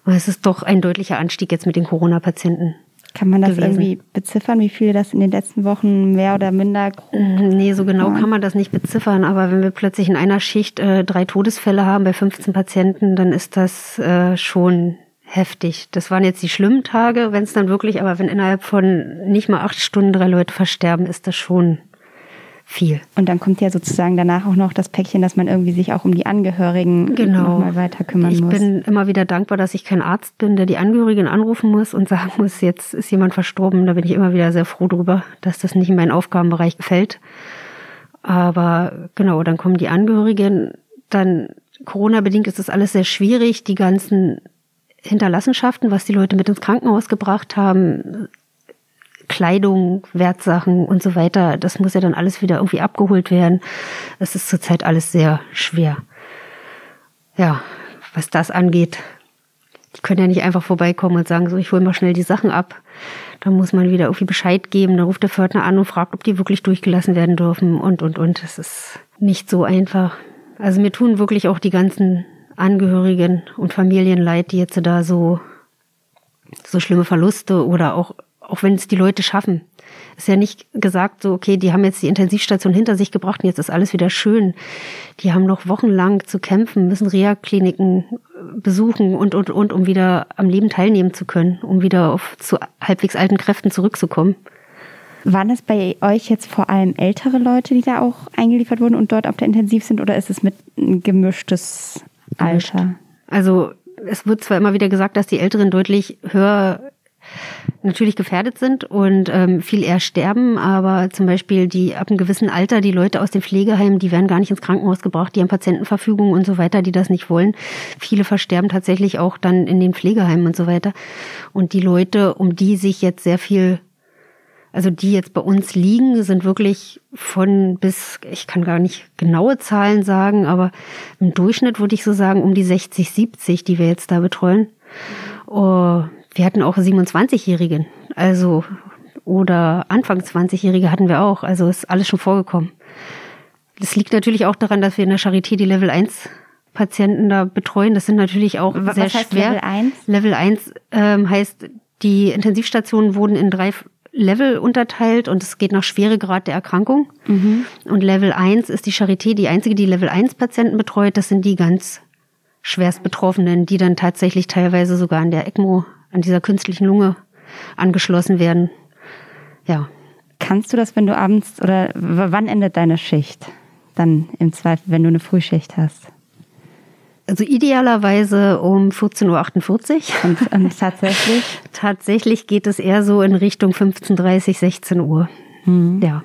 Und es ist doch ein deutlicher Anstieg jetzt mit den Corona-Patienten. Kann man das gewesen. irgendwie beziffern, wie viele das in den letzten Wochen mehr oder minder? Nee, so genau kann man das nicht beziffern. Aber wenn wir plötzlich in einer Schicht äh, drei Todesfälle haben bei 15 Patienten, dann ist das äh, schon heftig. Das waren jetzt die schlimmen Tage, wenn es dann wirklich, aber wenn innerhalb von nicht mal acht Stunden drei Leute versterben, ist das schon viel. Und dann kommt ja sozusagen danach auch noch das Päckchen, dass man irgendwie sich auch um die Angehörigen genau. nochmal weiter kümmern ich muss. Ich bin immer wieder dankbar, dass ich kein Arzt bin, der die Angehörigen anrufen muss und sagen muss, jetzt ist jemand verstorben. Da bin ich immer wieder sehr froh drüber, dass das nicht in meinen Aufgabenbereich fällt. Aber genau, dann kommen die Angehörigen. Dann Corona-bedingt ist das alles sehr schwierig. Die ganzen Hinterlassenschaften, was die Leute mit ins Krankenhaus gebracht haben, Kleidung, Wertsachen und so weiter, das muss ja dann alles wieder irgendwie abgeholt werden. Es ist zurzeit alles sehr schwer. Ja, was das angeht, die können ja nicht einfach vorbeikommen und sagen, so, ich hole mal schnell die Sachen ab. Da muss man wieder irgendwie Bescheid geben. Da ruft der Pförtner an und fragt, ob die wirklich durchgelassen werden dürfen und, und, und. Das ist nicht so einfach. Also mir tun wirklich auch die ganzen Angehörigen und Familien leid, die jetzt da so, so schlimme Verluste oder auch auch wenn es die Leute schaffen. Ist ja nicht gesagt so, okay, die haben jetzt die Intensivstation hinter sich gebracht und jetzt ist alles wieder schön. Die haben noch wochenlang zu kämpfen, müssen Reha-Kliniken besuchen und, und, und, um wieder am Leben teilnehmen zu können, um wieder auf zu halbwegs alten Kräften zurückzukommen. Waren es bei euch jetzt vor allem ältere Leute, die da auch eingeliefert wurden und dort auf der Intensiv sind, oder ist es mit ein gemischtes Alter? Also es wird zwar immer wieder gesagt, dass die Älteren deutlich höher natürlich gefährdet sind und ähm, viel eher sterben, aber zum Beispiel die ab einem gewissen Alter, die Leute aus den Pflegeheimen, die werden gar nicht ins Krankenhaus gebracht, die haben Patientenverfügung und so weiter, die das nicht wollen. Viele versterben tatsächlich auch dann in den Pflegeheimen und so weiter. Und die Leute, um die sich jetzt sehr viel also die jetzt bei uns liegen, sind wirklich von bis, ich kann gar nicht genaue Zahlen sagen, aber im Durchschnitt würde ich so sagen, um die 60, 70, die wir jetzt da betreuen. Oh, wir hatten auch 27-Jährigen, also oder Anfang 20-Jährige hatten wir auch, also ist alles schon vorgekommen. Das liegt natürlich auch daran, dass wir in der Charité die Level 1 Patienten da betreuen. Das sind natürlich auch Was sehr heißt schwer. Level 1? Level 1 ähm, heißt, die Intensivstationen wurden in drei Level unterteilt und es geht nach Schweregrad der Erkrankung. Und Level 1 ist die Charité die einzige, die Level 1 Patienten betreut. Das sind die ganz schwerst Betroffenen, die dann tatsächlich teilweise sogar an der ECMO, an dieser künstlichen Lunge angeschlossen werden. Ja. Kannst du das, wenn du abends oder wann endet deine Schicht? Dann im Zweifel, wenn du eine Frühschicht hast. Also idealerweise um 14.48 Uhr. Und, und tatsächlich, Tatsächlich geht es eher so in Richtung 15.30 16 Uhr. Ja.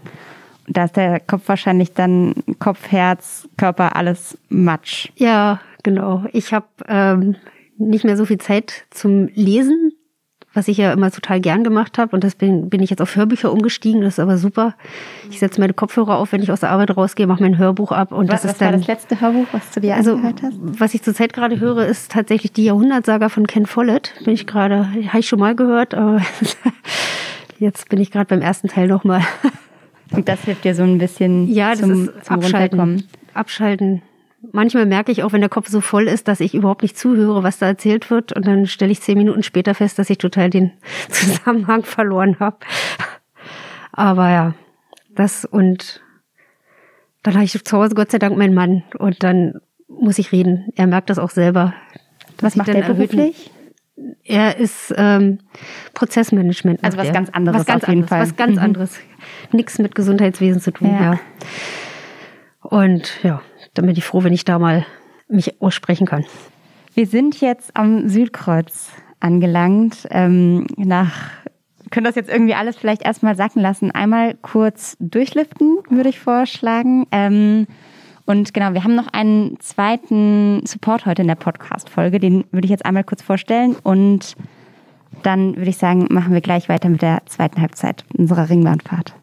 da ist der Kopf wahrscheinlich dann Kopf, Herz, Körper, alles Matsch. Ja, genau. Ich habe ähm, nicht mehr so viel Zeit zum Lesen, was ich ja immer total gern gemacht habe. Und das bin, bin ich jetzt auf Hörbücher umgestiegen. Das ist aber super. Ich setze meine Kopfhörer auf, wenn ich aus der Arbeit rausgehe, mache mein Hörbuch ab. Und Was, das was ist war dann. das letzte Hörbuch, was du dir also, angehört hast? was ich zurzeit gerade höre, ist tatsächlich die Jahrhundertsaga von Ken Follett. Bin ich gerade, habe ich schon mal gehört, aber jetzt bin ich gerade beim ersten Teil nochmal. Und das hilft dir so ein bisschen Ja, das zum, ist zum abschalten. Runterkommen. Abschalten. Manchmal merke ich auch, wenn der Kopf so voll ist, dass ich überhaupt nicht zuhöre, was da erzählt wird. Und dann stelle ich zehn Minuten später fest, dass ich total den Zusammenhang verloren habe. Aber ja, das und dann habe ich zu Hause Gott sei Dank meinen Mann und dann muss ich reden. Er merkt das auch selber. Was macht erhöhten- beruflich? Er ist ähm, Prozessmanagement. Also was er. ganz anderes Was ganz auf jeden anderes. Fall. Was ganz Mhm. anderes. Nichts mit Gesundheitswesen zu tun. Ja. Ja. Und ja, dann bin ich froh, wenn ich da mal mich aussprechen kann. Wir sind jetzt am Südkreuz angelangt. Ähm, nach können das jetzt irgendwie alles vielleicht erstmal sacken lassen. Einmal kurz durchliften, würde ich vorschlagen. Ähm, und genau, wir haben noch einen zweiten Support heute in der Podcast-Folge. Den würde ich jetzt einmal kurz vorstellen. Und dann würde ich sagen, machen wir gleich weiter mit der zweiten Halbzeit unserer Ringbahnfahrt.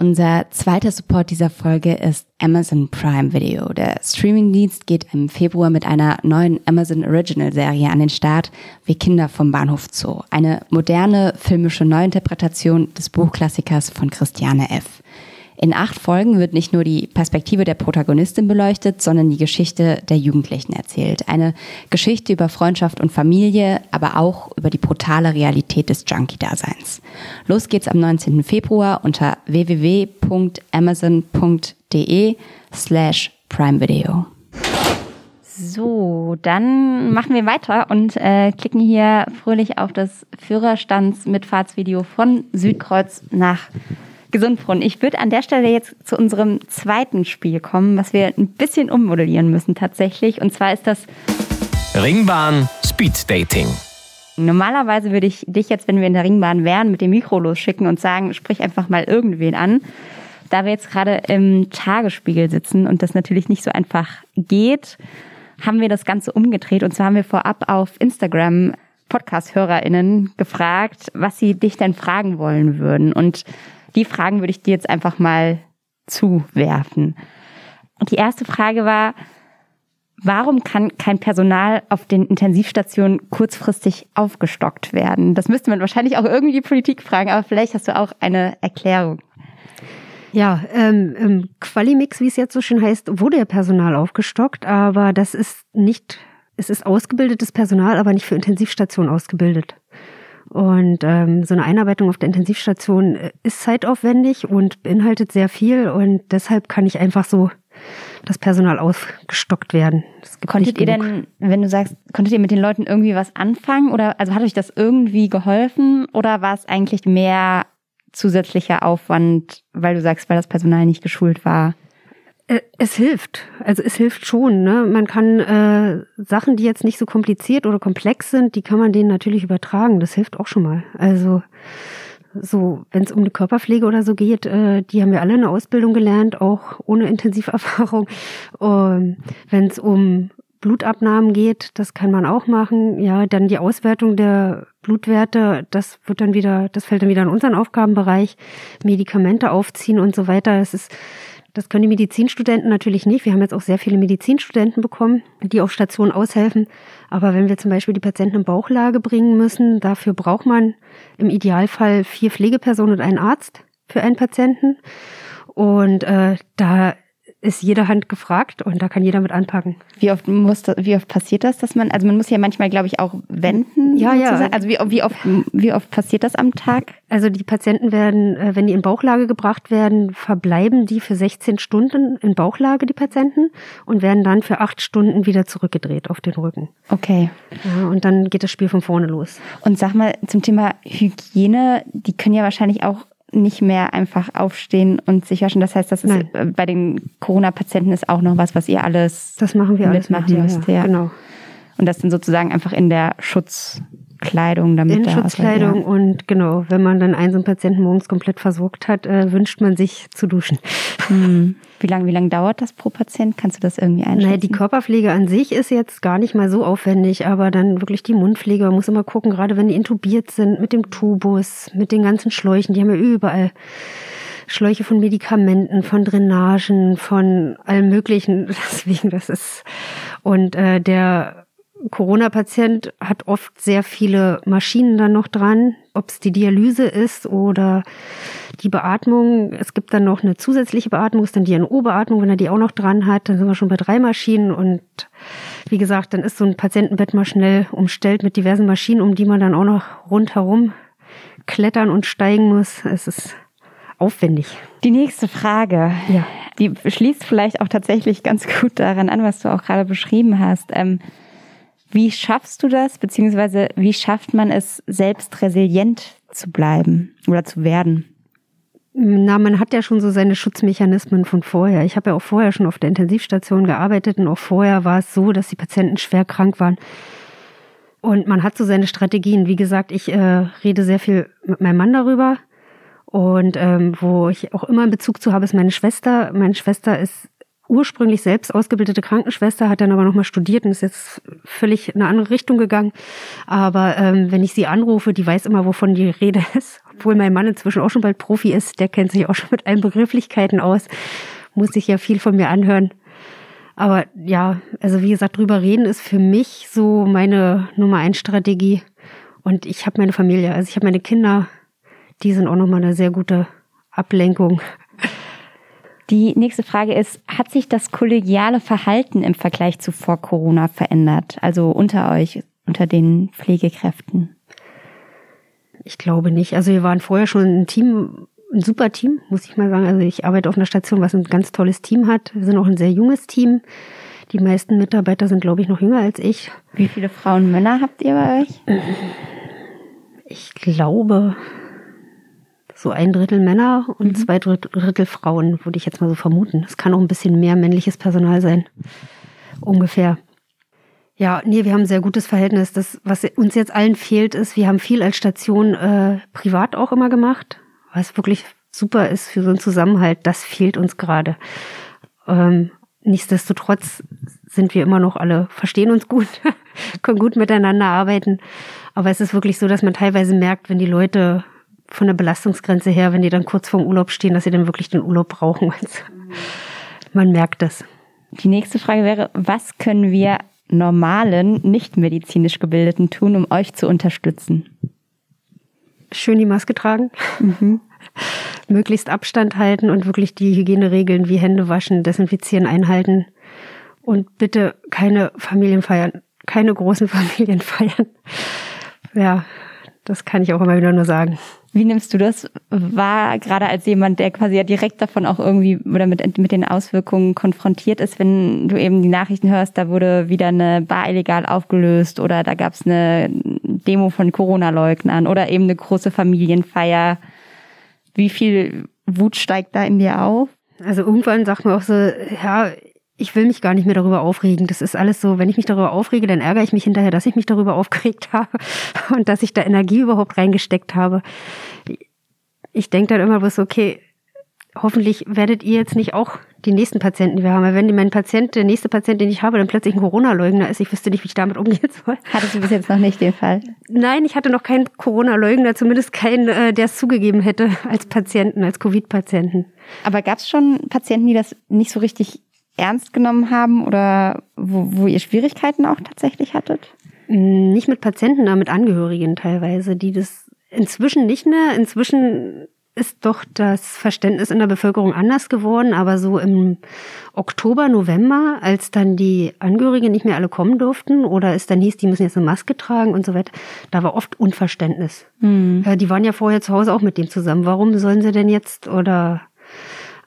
Unser zweiter Support dieser Folge ist Amazon Prime Video. Der Streamingdienst geht im Februar mit einer neuen Amazon Original Serie an den Start, wie Kinder vom Bahnhof Zoo. Eine moderne filmische Neuinterpretation des Buchklassikers von Christiane F. In acht Folgen wird nicht nur die Perspektive der Protagonistin beleuchtet, sondern die Geschichte der Jugendlichen erzählt. Eine Geschichte über Freundschaft und Familie, aber auch über die brutale Realität des Junkie-Daseins. Los geht's am 19. Februar unter www.amazon.de slash Prime Video. So, dann machen wir weiter und äh, klicken hier fröhlich auf das Führerstandsmitfahrtsvideo von Südkreuz nach Gesundbrunnen. Ich würde an der Stelle jetzt zu unserem zweiten Spiel kommen, was wir ein bisschen ummodellieren müssen tatsächlich. Und zwar ist das, Ringbahn Speed Dating. normalerweise würde ich dich jetzt, wenn wir in der Ringbahn wären, mit dem Mikro losschicken und sagen, sprich einfach mal irgendwen an. Da wir jetzt gerade im Tagesspiegel sitzen und das natürlich nicht so einfach geht, haben wir das Ganze umgedreht. Und zwar haben wir vorab auf Instagram Podcast-HörerInnen gefragt, was sie dich denn fragen wollen würden. Und die Fragen würde ich dir jetzt einfach mal zuwerfen. Die erste Frage war, warum kann kein Personal auf den Intensivstationen kurzfristig aufgestockt werden? Das müsste man wahrscheinlich auch irgendwie Politik fragen, aber vielleicht hast du auch eine Erklärung. Ja, ähm, im Qualimix, wie es jetzt so schön heißt, wurde ja Personal aufgestockt, aber das ist nicht, es ist ausgebildetes Personal, aber nicht für Intensivstationen ausgebildet. Und ähm, so eine Einarbeitung auf der Intensivstation äh, ist zeitaufwendig und beinhaltet sehr viel und deshalb kann ich einfach so das Personal aufgestockt werden. Konntet ihr denn, wenn du sagst, konntet ihr mit den Leuten irgendwie was anfangen oder also hat euch das irgendwie geholfen oder war es eigentlich mehr zusätzlicher Aufwand, weil du sagst, weil das Personal nicht geschult war? Äh, es hilft. Also es hilft schon. Ne? Man kann äh, Sachen, die jetzt nicht so kompliziert oder komplex sind, die kann man denen natürlich übertragen. Das hilft auch schon mal. Also so, wenn es um eine Körperpflege oder so geht, äh, die haben wir alle in der Ausbildung gelernt, auch ohne Intensiverfahrung. Ähm, wenn es um Blutabnahmen geht, das kann man auch machen. Ja, dann die Auswertung der Blutwerte, das wird dann wieder, das fällt dann wieder in unseren Aufgabenbereich. Medikamente aufziehen und so weiter. Das ist das können die Medizinstudenten natürlich nicht. Wir haben jetzt auch sehr viele Medizinstudenten bekommen, die auf Station aushelfen. Aber wenn wir zum Beispiel die Patienten in Bauchlage bringen müssen, dafür braucht man im Idealfall vier Pflegepersonen und einen Arzt für einen Patienten. Und äh, da ist jede Hand gefragt und da kann jeder mit anpacken. Wie oft muss das, wie oft passiert das, dass man, also man muss ja manchmal, glaube ich, auch wenden. Ja, sozusagen. ja. Also wie, wie oft, wie oft passiert das am Tag? Also die Patienten werden, äh, wenn die in Bauchlage gebracht werden, verbleiben die für 16 Stunden in Bauchlage, die Patienten, und werden dann für acht Stunden wieder zurückgedreht auf den Rücken. Okay. Ja, und dann geht das Spiel von vorne los. Und sag mal zum Thema Hygiene, die können ja wahrscheinlich auch nicht mehr einfach aufstehen und sich waschen. Das heißt, das ist Nein. Äh, bei den Corona-Patienten ist auch noch was, was ihr alles das machen wir mitmachen alles müsst. Ja, ja. Genau. Und das sind sozusagen einfach in der Schutzkleidung damit. In Schutzkleidung ja. und genau, wenn man dann einen so einen Patienten morgens komplett versorgt hat, äh, wünscht man sich zu duschen. Hm. Wie lange wie lang dauert das pro Patient? Kannst du das irgendwie einschätzen? Naja, die Körperpflege an sich ist jetzt gar nicht mal so aufwendig, aber dann wirklich die Mundpflege. Man muss immer gucken, gerade wenn die intubiert sind, mit dem Tubus, mit den ganzen Schläuchen, die haben ja überall Schläuche von Medikamenten, von Drainagen, von allem Möglichen. Deswegen, das ist. Und äh, der Corona-Patient hat oft sehr viele Maschinen dann noch dran, ob es die Dialyse ist oder die Beatmung. Es gibt dann noch eine zusätzliche Beatmung, ist dann die NO-Beatmung, wenn er die auch noch dran hat, dann sind wir schon bei drei Maschinen und wie gesagt, dann ist so ein Patientenbett mal schnell umstellt mit diversen Maschinen, um die man dann auch noch rundherum klettern und steigen muss. Es ist aufwendig. Die nächste Frage, ja. die schließt vielleicht auch tatsächlich ganz gut daran an, was du auch gerade beschrieben hast. Ähm, wie schaffst du das, beziehungsweise wie schafft man es, selbst resilient zu bleiben oder zu werden? Na, man hat ja schon so seine Schutzmechanismen von vorher. Ich habe ja auch vorher schon auf der Intensivstation gearbeitet und auch vorher war es so, dass die Patienten schwer krank waren. Und man hat so seine Strategien. Wie gesagt, ich äh, rede sehr viel mit meinem Mann darüber. Und ähm, wo ich auch immer einen Bezug zu habe, ist meine Schwester. Meine Schwester ist ursprünglich selbst ausgebildete Krankenschwester, hat dann aber nochmal studiert und ist jetzt völlig in eine andere Richtung gegangen. Aber ähm, wenn ich sie anrufe, die weiß immer, wovon die Rede ist. Obwohl mein Mann inzwischen auch schon bald Profi ist, der kennt sich auch schon mit allen Begrifflichkeiten aus, muss sich ja viel von mir anhören. Aber ja, also wie gesagt, drüber reden ist für mich so meine Nummer eins Strategie. Und ich habe meine Familie, also ich habe meine Kinder, die sind auch nochmal eine sehr gute Ablenkung. Die nächste Frage ist, hat sich das kollegiale Verhalten im Vergleich zu vor Corona verändert? Also unter euch, unter den Pflegekräften? Ich glaube nicht. Also wir waren vorher schon ein Team, ein super Team, muss ich mal sagen. Also ich arbeite auf einer Station, was ein ganz tolles Team hat. Wir sind auch ein sehr junges Team. Die meisten Mitarbeiter sind, glaube ich, noch jünger als ich. Wie viele Frauen und Männer habt ihr bei euch? Ich glaube, so ein Drittel Männer und mhm. zwei Drittel Frauen, würde ich jetzt mal so vermuten. Es kann auch ein bisschen mehr männliches Personal sein. Ungefähr. Ja, nee, wir haben ein sehr gutes Verhältnis. Das, was uns jetzt allen fehlt, ist, wir haben viel als Station äh, privat auch immer gemacht, was wirklich super ist für so einen Zusammenhalt. Das fehlt uns gerade. Ähm, nichtsdestotrotz sind wir immer noch alle, verstehen uns gut, können gut miteinander arbeiten. Aber es ist wirklich so, dass man teilweise merkt, wenn die Leute von der Belastungsgrenze her, wenn die dann kurz vorm Urlaub stehen, dass sie dann wirklich den Urlaub brauchen. Man merkt das. Die nächste Frage wäre, was können wir normalen, nicht medizinisch Gebildeten tun, um euch zu unterstützen? Schön die Maske tragen. Mhm. Möglichst Abstand halten und wirklich die Hygieneregeln wie Hände waschen, desinfizieren einhalten. Und bitte keine Familienfeiern, keine großen Familienfeiern. Ja, das kann ich auch immer wieder nur sagen. Wie nimmst du das wahr, gerade als jemand, der quasi ja direkt davon auch irgendwie oder mit, mit den Auswirkungen konfrontiert ist, wenn du eben die Nachrichten hörst, da wurde wieder eine Bar illegal aufgelöst oder da gab es eine Demo von Corona-Leugnern oder eben eine große Familienfeier. Wie viel Wut steigt da in dir auf? Also irgendwann sagt man auch so, ja, ich will mich gar nicht mehr darüber aufregen. Das ist alles so, wenn ich mich darüber aufrege, dann ärgere ich mich hinterher, dass ich mich darüber aufgeregt habe und dass ich da Energie überhaupt reingesteckt habe. Ich denke dann immer bloß, okay, hoffentlich werdet ihr jetzt nicht auch die nächsten Patienten, die wir haben. Weil wenn mein Patient, der nächste Patient, den ich habe, dann plötzlich ein Corona-Leugner ist, ich wüsste nicht, wie ich damit umgehen soll. Hattest du bis jetzt noch nicht den Fall? Nein, ich hatte noch keinen Corona-Leugner, zumindest keinen, äh, der es zugegeben hätte als Patienten, als Covid-Patienten. Aber gab es schon Patienten, die das nicht so richtig ernst genommen haben oder wo, wo ihr Schwierigkeiten auch tatsächlich hattet? Nicht mit Patienten, aber mit Angehörigen teilweise, die das inzwischen nicht mehr. Inzwischen ist doch das Verständnis in der Bevölkerung anders geworden, aber so im Oktober, November, als dann die Angehörigen nicht mehr alle kommen durften oder es dann hieß, die müssen jetzt eine Maske tragen und so weiter, da war oft Unverständnis. Mhm. Die waren ja vorher zu Hause auch mit dem zusammen. Warum sollen sie denn jetzt oder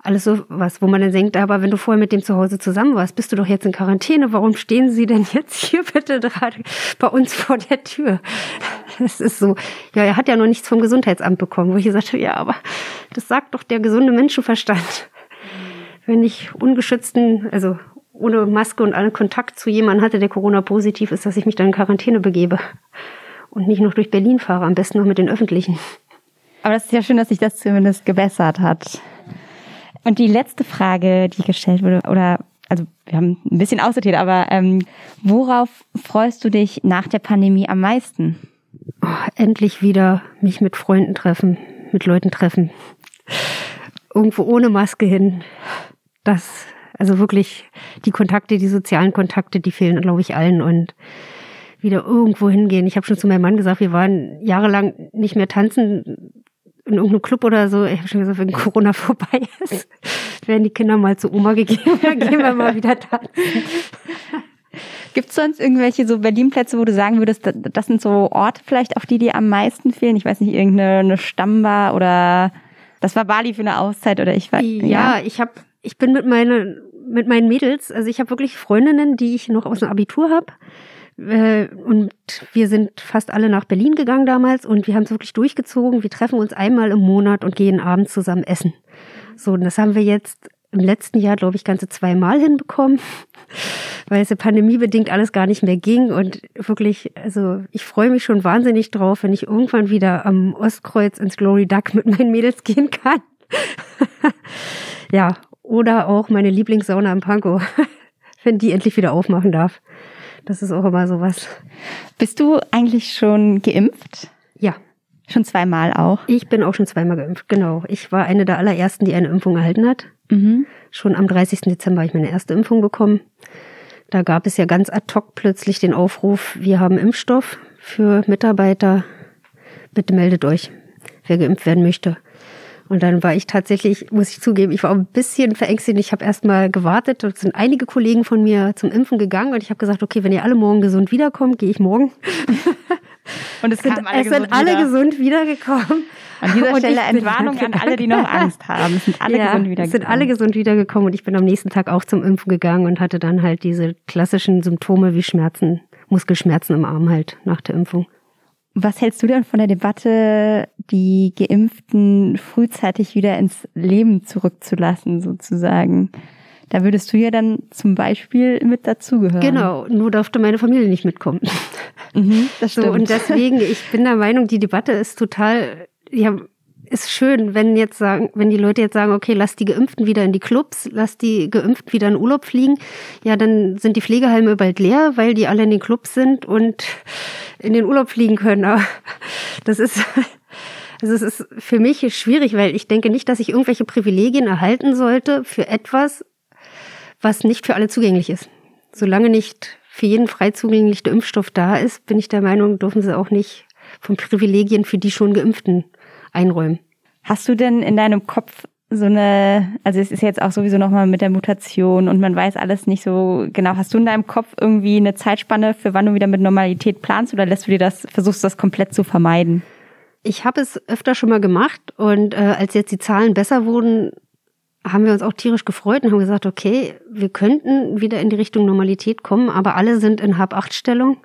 alles so was, wo man dann denkt, aber wenn du vorher mit dem zu Hause zusammen warst, bist du doch jetzt in Quarantäne. Warum stehen sie denn jetzt hier bitte gerade bei uns vor der Tür? Das ist so. Ja, er hat ja noch nichts vom Gesundheitsamt bekommen, wo ich gesagt habe, ja, aber das sagt doch der gesunde Menschenverstand. Wenn ich ungeschützten, also ohne Maske und allen Kontakt zu jemandem hatte, der Corona positiv ist, dass ich mich dann in Quarantäne begebe und nicht noch durch Berlin fahre, am besten noch mit den Öffentlichen. Aber das ist ja schön, dass sich das zumindest gebessert hat. Und die letzte Frage, die gestellt wurde, oder also wir haben ein bisschen aussortiert, aber ähm, worauf freust du dich nach der Pandemie am meisten? Oh, endlich wieder mich mit Freunden treffen, mit Leuten treffen. Irgendwo ohne Maske hin. Das, also wirklich, die Kontakte, die sozialen Kontakte, die fehlen, glaube ich, allen und wieder irgendwo hingehen. Ich habe schon zu meinem Mann gesagt, wir waren jahrelang nicht mehr tanzen, in irgendeinem Club oder so, ich habe schon gesagt, wenn Corona vorbei ist, werden die Kinder mal zu Oma gegeben, dann gehen wir mal wieder tanzen. Gibt es sonst irgendwelche so Berlin-Plätze, wo du sagen würdest, das sind so Orte vielleicht, auf die dir am meisten fehlen? Ich weiß nicht, irgendeine Stammbar oder das war Bali für eine Auszeit oder ich weiß. Ja, ja. ich habe, ich bin mit meinen mit meinen Mädels, also ich habe wirklich Freundinnen, die ich noch aus dem Abitur habe äh, und wir sind fast alle nach Berlin gegangen damals und wir haben es wirklich durchgezogen. Wir treffen uns einmal im Monat und gehen abends zusammen essen. So, und das haben wir jetzt im letzten Jahr, glaube ich, ganze zweimal hinbekommen, weil es ja pandemiebedingt alles gar nicht mehr ging. Und wirklich, also ich freue mich schon wahnsinnig drauf, wenn ich irgendwann wieder am Ostkreuz ins Glory Duck mit meinen Mädels gehen kann. ja, oder auch meine Lieblingssauna im Pankow, wenn die endlich wieder aufmachen darf. Das ist auch immer sowas. Bist du eigentlich schon geimpft? Ja. Schon zweimal auch? Ich bin auch schon zweimal geimpft, genau. Ich war eine der allerersten, die eine Impfung erhalten hat. Mhm. Schon am 30. Dezember habe ich meine erste Impfung bekommen. Da gab es ja ganz ad hoc plötzlich den Aufruf, wir haben Impfstoff für Mitarbeiter. Bitte meldet euch, wer geimpft werden möchte. Und dann war ich tatsächlich, muss ich zugeben, ich war ein bisschen verängstigt. Ich habe erst mal gewartet. Dort sind einige Kollegen von mir zum Impfen gegangen und ich habe gesagt, okay, wenn ihr alle morgen gesund wiederkommt, gehe ich morgen. Und es sind, alle, es sind alle wieder. gesund wiedergekommen. An dieser Stelle Entwarnung an alle, die noch Angst haben. Es sind alle ja, gesund wiedergekommen. Es sind alle gesund wiedergekommen und ich bin am nächsten Tag auch zum Impfen gegangen und hatte dann halt diese klassischen Symptome wie Schmerzen, Muskelschmerzen im Arm halt nach der Impfung. Was hältst du denn von der Debatte, die Geimpften frühzeitig wieder ins Leben zurückzulassen, sozusagen? Da würdest du ja dann zum Beispiel mit dazugehören. Genau, nur durfte meine Familie nicht mitkommen. Mhm, das stimmt. So, und deswegen, ich bin der Meinung, die Debatte ist total, ja, ist schön, wenn jetzt sagen, wenn die Leute jetzt sagen, okay, lass die Geimpften wieder in die Clubs, lass die Geimpften wieder in Urlaub fliegen, ja, dann sind die Pflegeheime bald leer, weil die alle in den Clubs sind und in den Urlaub fliegen können. Aber das ist, also es ist für mich schwierig, weil ich denke nicht, dass ich irgendwelche Privilegien erhalten sollte für etwas, was nicht für alle zugänglich ist. Solange nicht für jeden frei zugänglich der Impfstoff da ist, bin ich der Meinung, dürfen sie auch nicht von Privilegien für die schon Geimpften einräumen. Hast du denn in deinem Kopf so eine, also es ist jetzt auch sowieso nochmal mit der Mutation und man weiß alles nicht so genau. Hast du in deinem Kopf irgendwie eine Zeitspanne, für wann du wieder mit Normalität planst oder lässt du dir das, versuchst du das komplett zu vermeiden? Ich habe es öfter schon mal gemacht und äh, als jetzt die Zahlen besser wurden, haben wir uns auch tierisch gefreut und haben gesagt, okay, wir könnten wieder in die Richtung Normalität kommen, aber alle sind in Hab-8-Stellung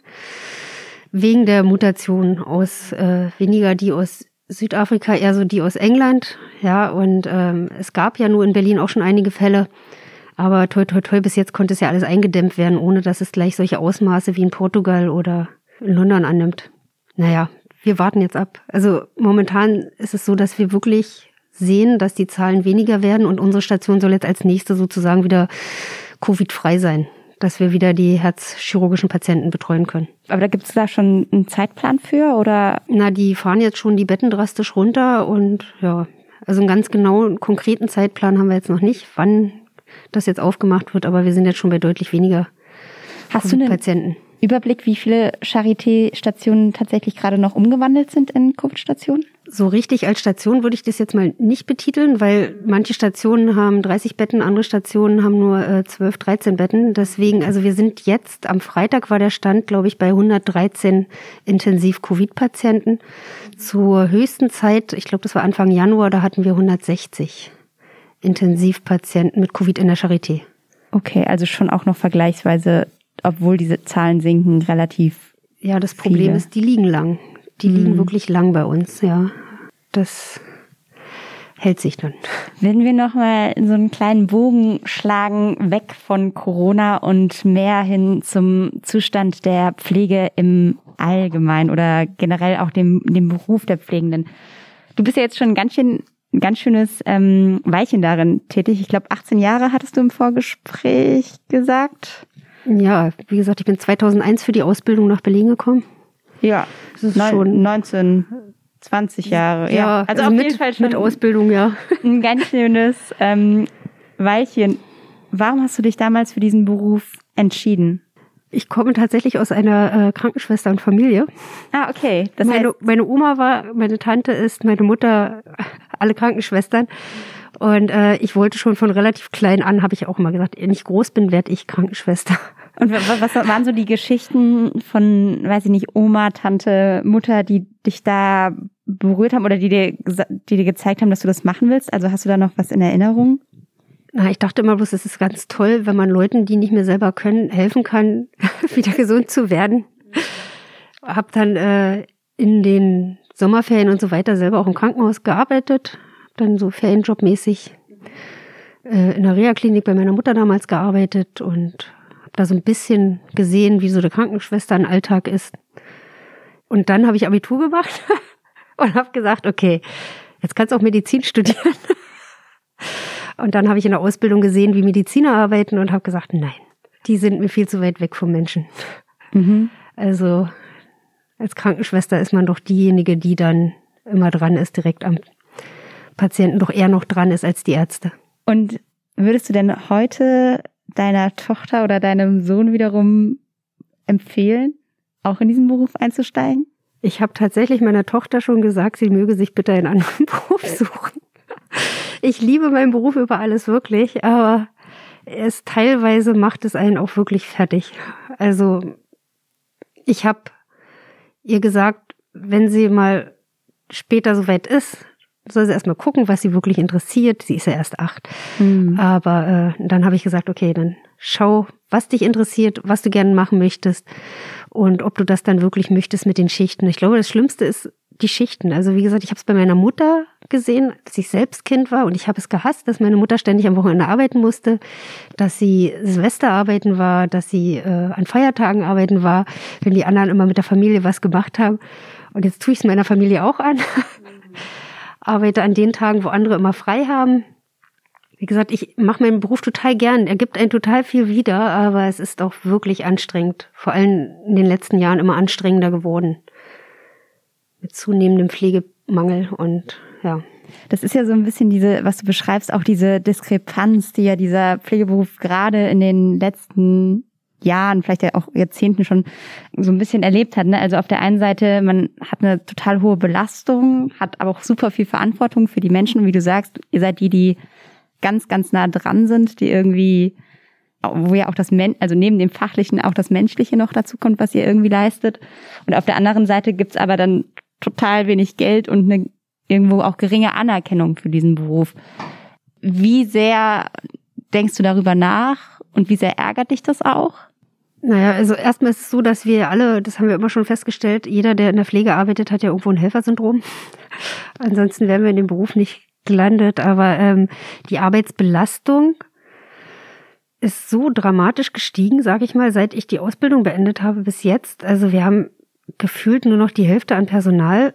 wegen der Mutation aus äh, weniger die aus Südafrika, eher so die aus England. Ja, und ähm, es gab ja nur in Berlin auch schon einige Fälle. Aber toi, toi, toi, bis jetzt konnte es ja alles eingedämmt werden, ohne dass es gleich solche Ausmaße wie in Portugal oder in London annimmt. Naja, wir warten jetzt ab. Also momentan ist es so, dass wir wirklich sehen, dass die Zahlen weniger werden und unsere Station soll jetzt als nächste sozusagen wieder Covid-frei sein, dass wir wieder die herzchirurgischen Patienten betreuen können. Aber da gibt es da schon einen Zeitplan für oder? Na, die fahren jetzt schon die Betten drastisch runter und ja, also einen ganz genauen, konkreten Zeitplan haben wir jetzt noch nicht, wann das jetzt aufgemacht wird, aber wir sind jetzt schon bei deutlich weniger Hast du einen Patienten. Überblick, wie viele Charité-Stationen tatsächlich gerade noch umgewandelt sind in Covid-Stationen? So richtig als Station würde ich das jetzt mal nicht betiteln, weil manche Stationen haben 30 Betten, andere Stationen haben nur äh, 12, 13 Betten. Deswegen, also wir sind jetzt, am Freitag war der Stand, glaube ich, bei 113 Intensiv-Covid-Patienten. Zur höchsten Zeit, ich glaube, das war Anfang Januar, da hatten wir 160 Intensivpatienten mit Covid in der Charité. Okay, also schon auch noch vergleichsweise obwohl diese Zahlen sinken, relativ. Ja, das Problem viele. ist, die liegen lang. Die mhm. liegen wirklich lang bei uns, ja. Das hält sich dann. Wenn wir nochmal so einen kleinen Bogen schlagen, weg von Corona und mehr hin zum Zustand der Pflege im Allgemeinen oder generell auch dem, dem Beruf der Pflegenden. Du bist ja jetzt schon ganz schön ein ganz schönes ähm, Weilchen darin tätig. Ich glaube, 18 Jahre hattest du im Vorgespräch gesagt. Ja, wie gesagt, ich bin 2001 für die Ausbildung nach Berlin gekommen. Ja, das ist Neun, schon 19, 20 Jahre. Ja, ja also, also auf mit, jeden Fall schon mit Ausbildung, ja. Ein ganz schönes ähm, Weilchen. Warum hast du dich damals für diesen Beruf entschieden? Ich komme tatsächlich aus einer äh, Krankenschwester und Familie. Ah, okay. Das meine, heißt, meine Oma war, meine Tante ist, meine Mutter, alle Krankenschwestern. Und äh, ich wollte schon von relativ klein an, habe ich auch immer gesagt, wenn ich groß bin, werde ich Krankenschwester. Und was waren so die Geschichten von, weiß ich nicht, Oma, Tante, Mutter, die dich da berührt haben oder die dir, die dir gezeigt haben, dass du das machen willst? Also hast du da noch was in Erinnerung? Na, ich dachte immer bloß, es ist ganz toll, wenn man Leuten, die nicht mehr selber können, helfen kann, wieder gesund zu werden. Hab dann äh, in den Sommerferien und so weiter selber auch im Krankenhaus gearbeitet, dann so Ferienjobmäßig äh, in der Reha-Klinik bei meiner Mutter damals gearbeitet und da so ein bisschen gesehen, wie so der Krankenschwestern-Alltag ist. Und dann habe ich Abitur gemacht und habe gesagt, okay, jetzt kannst du auch Medizin studieren. Und dann habe ich in der Ausbildung gesehen, wie Mediziner arbeiten und habe gesagt, nein, die sind mir viel zu weit weg vom Menschen. Mhm. Also als Krankenschwester ist man doch diejenige, die dann immer dran ist, direkt am Patienten doch eher noch dran ist als die Ärzte. Und würdest du denn heute deiner Tochter oder deinem Sohn wiederum empfehlen, auch in diesen Beruf einzusteigen? Ich habe tatsächlich meiner Tochter schon gesagt, sie möge sich bitte einen anderen Beruf suchen. Ich liebe meinen Beruf über alles wirklich, aber es teilweise macht es einen auch wirklich fertig. Also ich habe ihr gesagt, wenn sie mal später soweit ist, soll sie erstmal gucken, was sie wirklich interessiert. Sie ist ja erst acht. Mhm. Aber äh, dann habe ich gesagt, okay, dann schau, was dich interessiert, was du gerne machen möchtest und ob du das dann wirklich möchtest mit den Schichten. Ich glaube, das Schlimmste ist die Schichten. Also wie gesagt, ich habe es bei meiner Mutter gesehen, als ich selbst Kind war und ich habe es gehasst, dass meine Mutter ständig am Wochenende arbeiten musste, dass sie Silvester arbeiten war, dass sie äh, an Feiertagen arbeiten war, wenn die anderen immer mit der Familie was gemacht haben. Und jetzt tue ich es meiner Familie auch an arbeite an den Tagen, wo andere immer frei haben. Wie gesagt, ich mache meinen Beruf total gern. Er gibt einen total viel wieder, aber es ist auch wirklich anstrengend. Vor allem in den letzten Jahren immer anstrengender geworden. Mit zunehmendem Pflegemangel und ja. Das ist ja so ein bisschen diese, was du beschreibst, auch diese Diskrepanz, die ja dieser Pflegeberuf gerade in den letzten Jahren, vielleicht ja auch Jahrzehnten schon so ein bisschen erlebt hat. Ne? Also auf der einen Seite, man hat eine total hohe Belastung, hat aber auch super viel Verantwortung für die Menschen. Und wie du sagst, ihr seid die, die ganz, ganz nah dran sind, die irgendwie, wo ja auch das, Men also neben dem Fachlichen auch das Menschliche noch dazu kommt, was ihr irgendwie leistet. Und auf der anderen Seite gibt's aber dann total wenig Geld und eine irgendwo auch geringe Anerkennung für diesen Beruf. Wie sehr denkst du darüber nach und wie sehr ärgert dich das auch? Naja, also erstmal ist es so, dass wir alle, das haben wir immer schon festgestellt, jeder, der in der Pflege arbeitet, hat ja irgendwo ein Helfersyndrom. Ansonsten wären wir in dem Beruf nicht gelandet. Aber ähm, die Arbeitsbelastung ist so dramatisch gestiegen, sage ich mal, seit ich die Ausbildung beendet habe bis jetzt. Also wir haben gefühlt nur noch die Hälfte an Personal,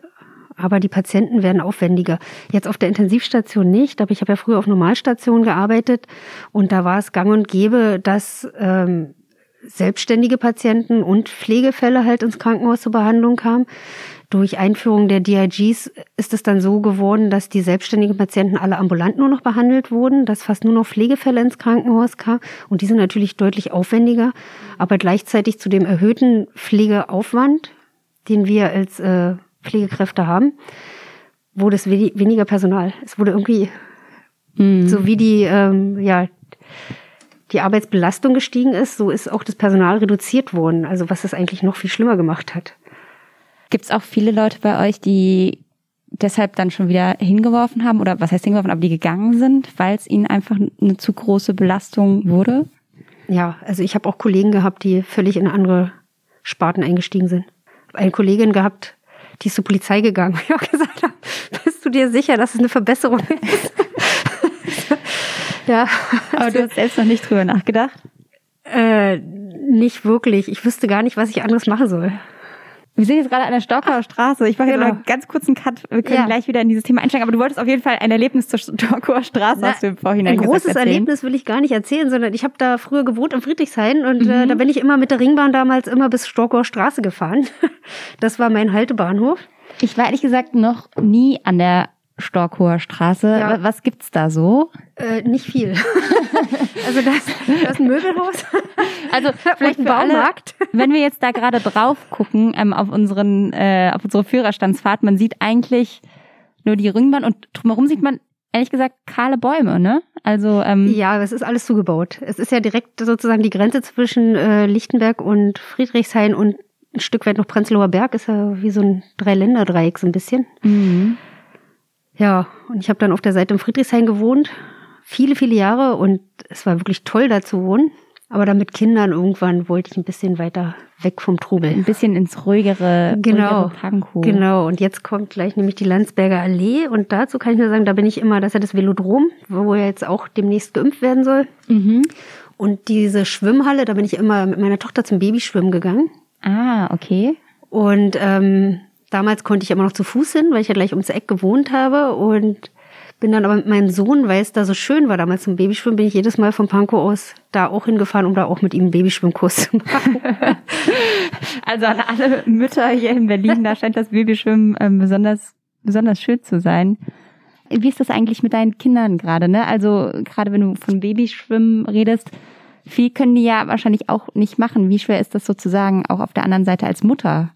aber die Patienten werden aufwendiger. Jetzt auf der Intensivstation nicht, aber ich habe ja früher auf Normalstationen gearbeitet und da war es gang und gäbe, dass ähm, selbstständige Patienten und Pflegefälle halt ins Krankenhaus zur Behandlung kamen. Durch Einführung der DIGs ist es dann so geworden, dass die selbstständigen Patienten alle ambulant nur noch behandelt wurden, dass fast nur noch Pflegefälle ins Krankenhaus kamen. Und die sind natürlich deutlich aufwendiger, aber gleichzeitig zu dem erhöhten Pflegeaufwand, den wir als äh, Pflegekräfte haben, wurde es weniger Personal. Es wurde irgendwie mhm. so wie die, ähm, ja, die Arbeitsbelastung gestiegen ist, so ist auch das Personal reduziert worden. Also was es eigentlich noch viel schlimmer gemacht hat. Gibt es auch viele Leute bei euch, die deshalb dann schon wieder hingeworfen haben oder was heißt hingeworfen, aber die gegangen sind, weil es ihnen einfach eine zu große Belastung wurde? Ja, also ich habe auch Kollegen gehabt, die völlig in andere Sparten eingestiegen sind. Eine Kollegin gehabt, die ist zur Polizei gegangen, ich auch gesagt habe, bist du dir sicher, dass es eine Verbesserung ist? Ja. Aber du hast selbst noch nicht drüber nachgedacht? Äh, nicht wirklich. Ich wüsste gar nicht, was ich anderes machen soll. Wir sind jetzt gerade an der Stockauer Straße. Ich mache genau. jetzt einen ganz kurzen Cut. Wir können ja. gleich wieder in dieses Thema einsteigen. Aber du wolltest auf jeden Fall ein Erlebnis zur Stockauer Straße, Na, hast du im Vorhinein Ein großes gesagt, Erlebnis will ich gar nicht erzählen, sondern ich habe da früher gewohnt im Friedrichshain und äh, mhm. äh, da bin ich immer mit der Ringbahn damals immer bis Stockauer Straße gefahren. Das war mein Haltebahnhof. Ich war ehrlich gesagt noch nie an der Storkower Straße. Ja. Was gibt's da so? Äh, nicht viel. also das, das ist ein Möbelhaus. Also vielleicht ein Baumarkt. Alle, wenn wir jetzt da gerade drauf gucken ähm, auf unseren äh, auf unsere Führerstandsfahrt, man sieht eigentlich nur die Ringbahn und drumherum sieht man ehrlich gesagt kahle Bäume, ne? Also ähm, ja, es ist alles zugebaut. Es ist ja direkt sozusagen die Grenze zwischen äh, Lichtenberg und Friedrichshain und ein Stück weit noch Prenzlauer Berg ist ja wie so ein Dreiländerdreieck so ein bisschen. Mhm. Ja, und ich habe dann auf der Seite im Friedrichshain gewohnt, viele, viele Jahre und es war wirklich toll, da zu wohnen. Aber dann mit Kindern irgendwann wollte ich ein bisschen weiter weg vom Trubel. Ein bisschen ins ruhigere, genau, ruhigere Genau, und jetzt kommt gleich nämlich die Landsberger Allee und dazu kann ich nur sagen, da bin ich immer, das ist ja das Velodrom, wo er jetzt auch demnächst geimpft werden soll. Mhm. Und diese Schwimmhalle, da bin ich immer mit meiner Tochter zum Babyschwimmen gegangen. Ah, okay. Und ähm, Damals konnte ich immer noch zu Fuß hin, weil ich ja gleich ums Eck gewohnt habe und bin dann aber mit meinem Sohn, weil es da so schön war damals zum Babyschwimmen, bin ich jedes Mal von Pankow aus da auch hingefahren, um da auch mit ihm einen Babyschwimmkurs zu machen. also an alle Mütter hier in Berlin, da scheint das Babyschwimmen ähm, besonders, besonders schön zu sein. Wie ist das eigentlich mit deinen Kindern gerade? Ne? Also gerade wenn du von Babyschwimmen redest, viel können die ja wahrscheinlich auch nicht machen. Wie schwer ist das sozusagen auch auf der anderen Seite als Mutter?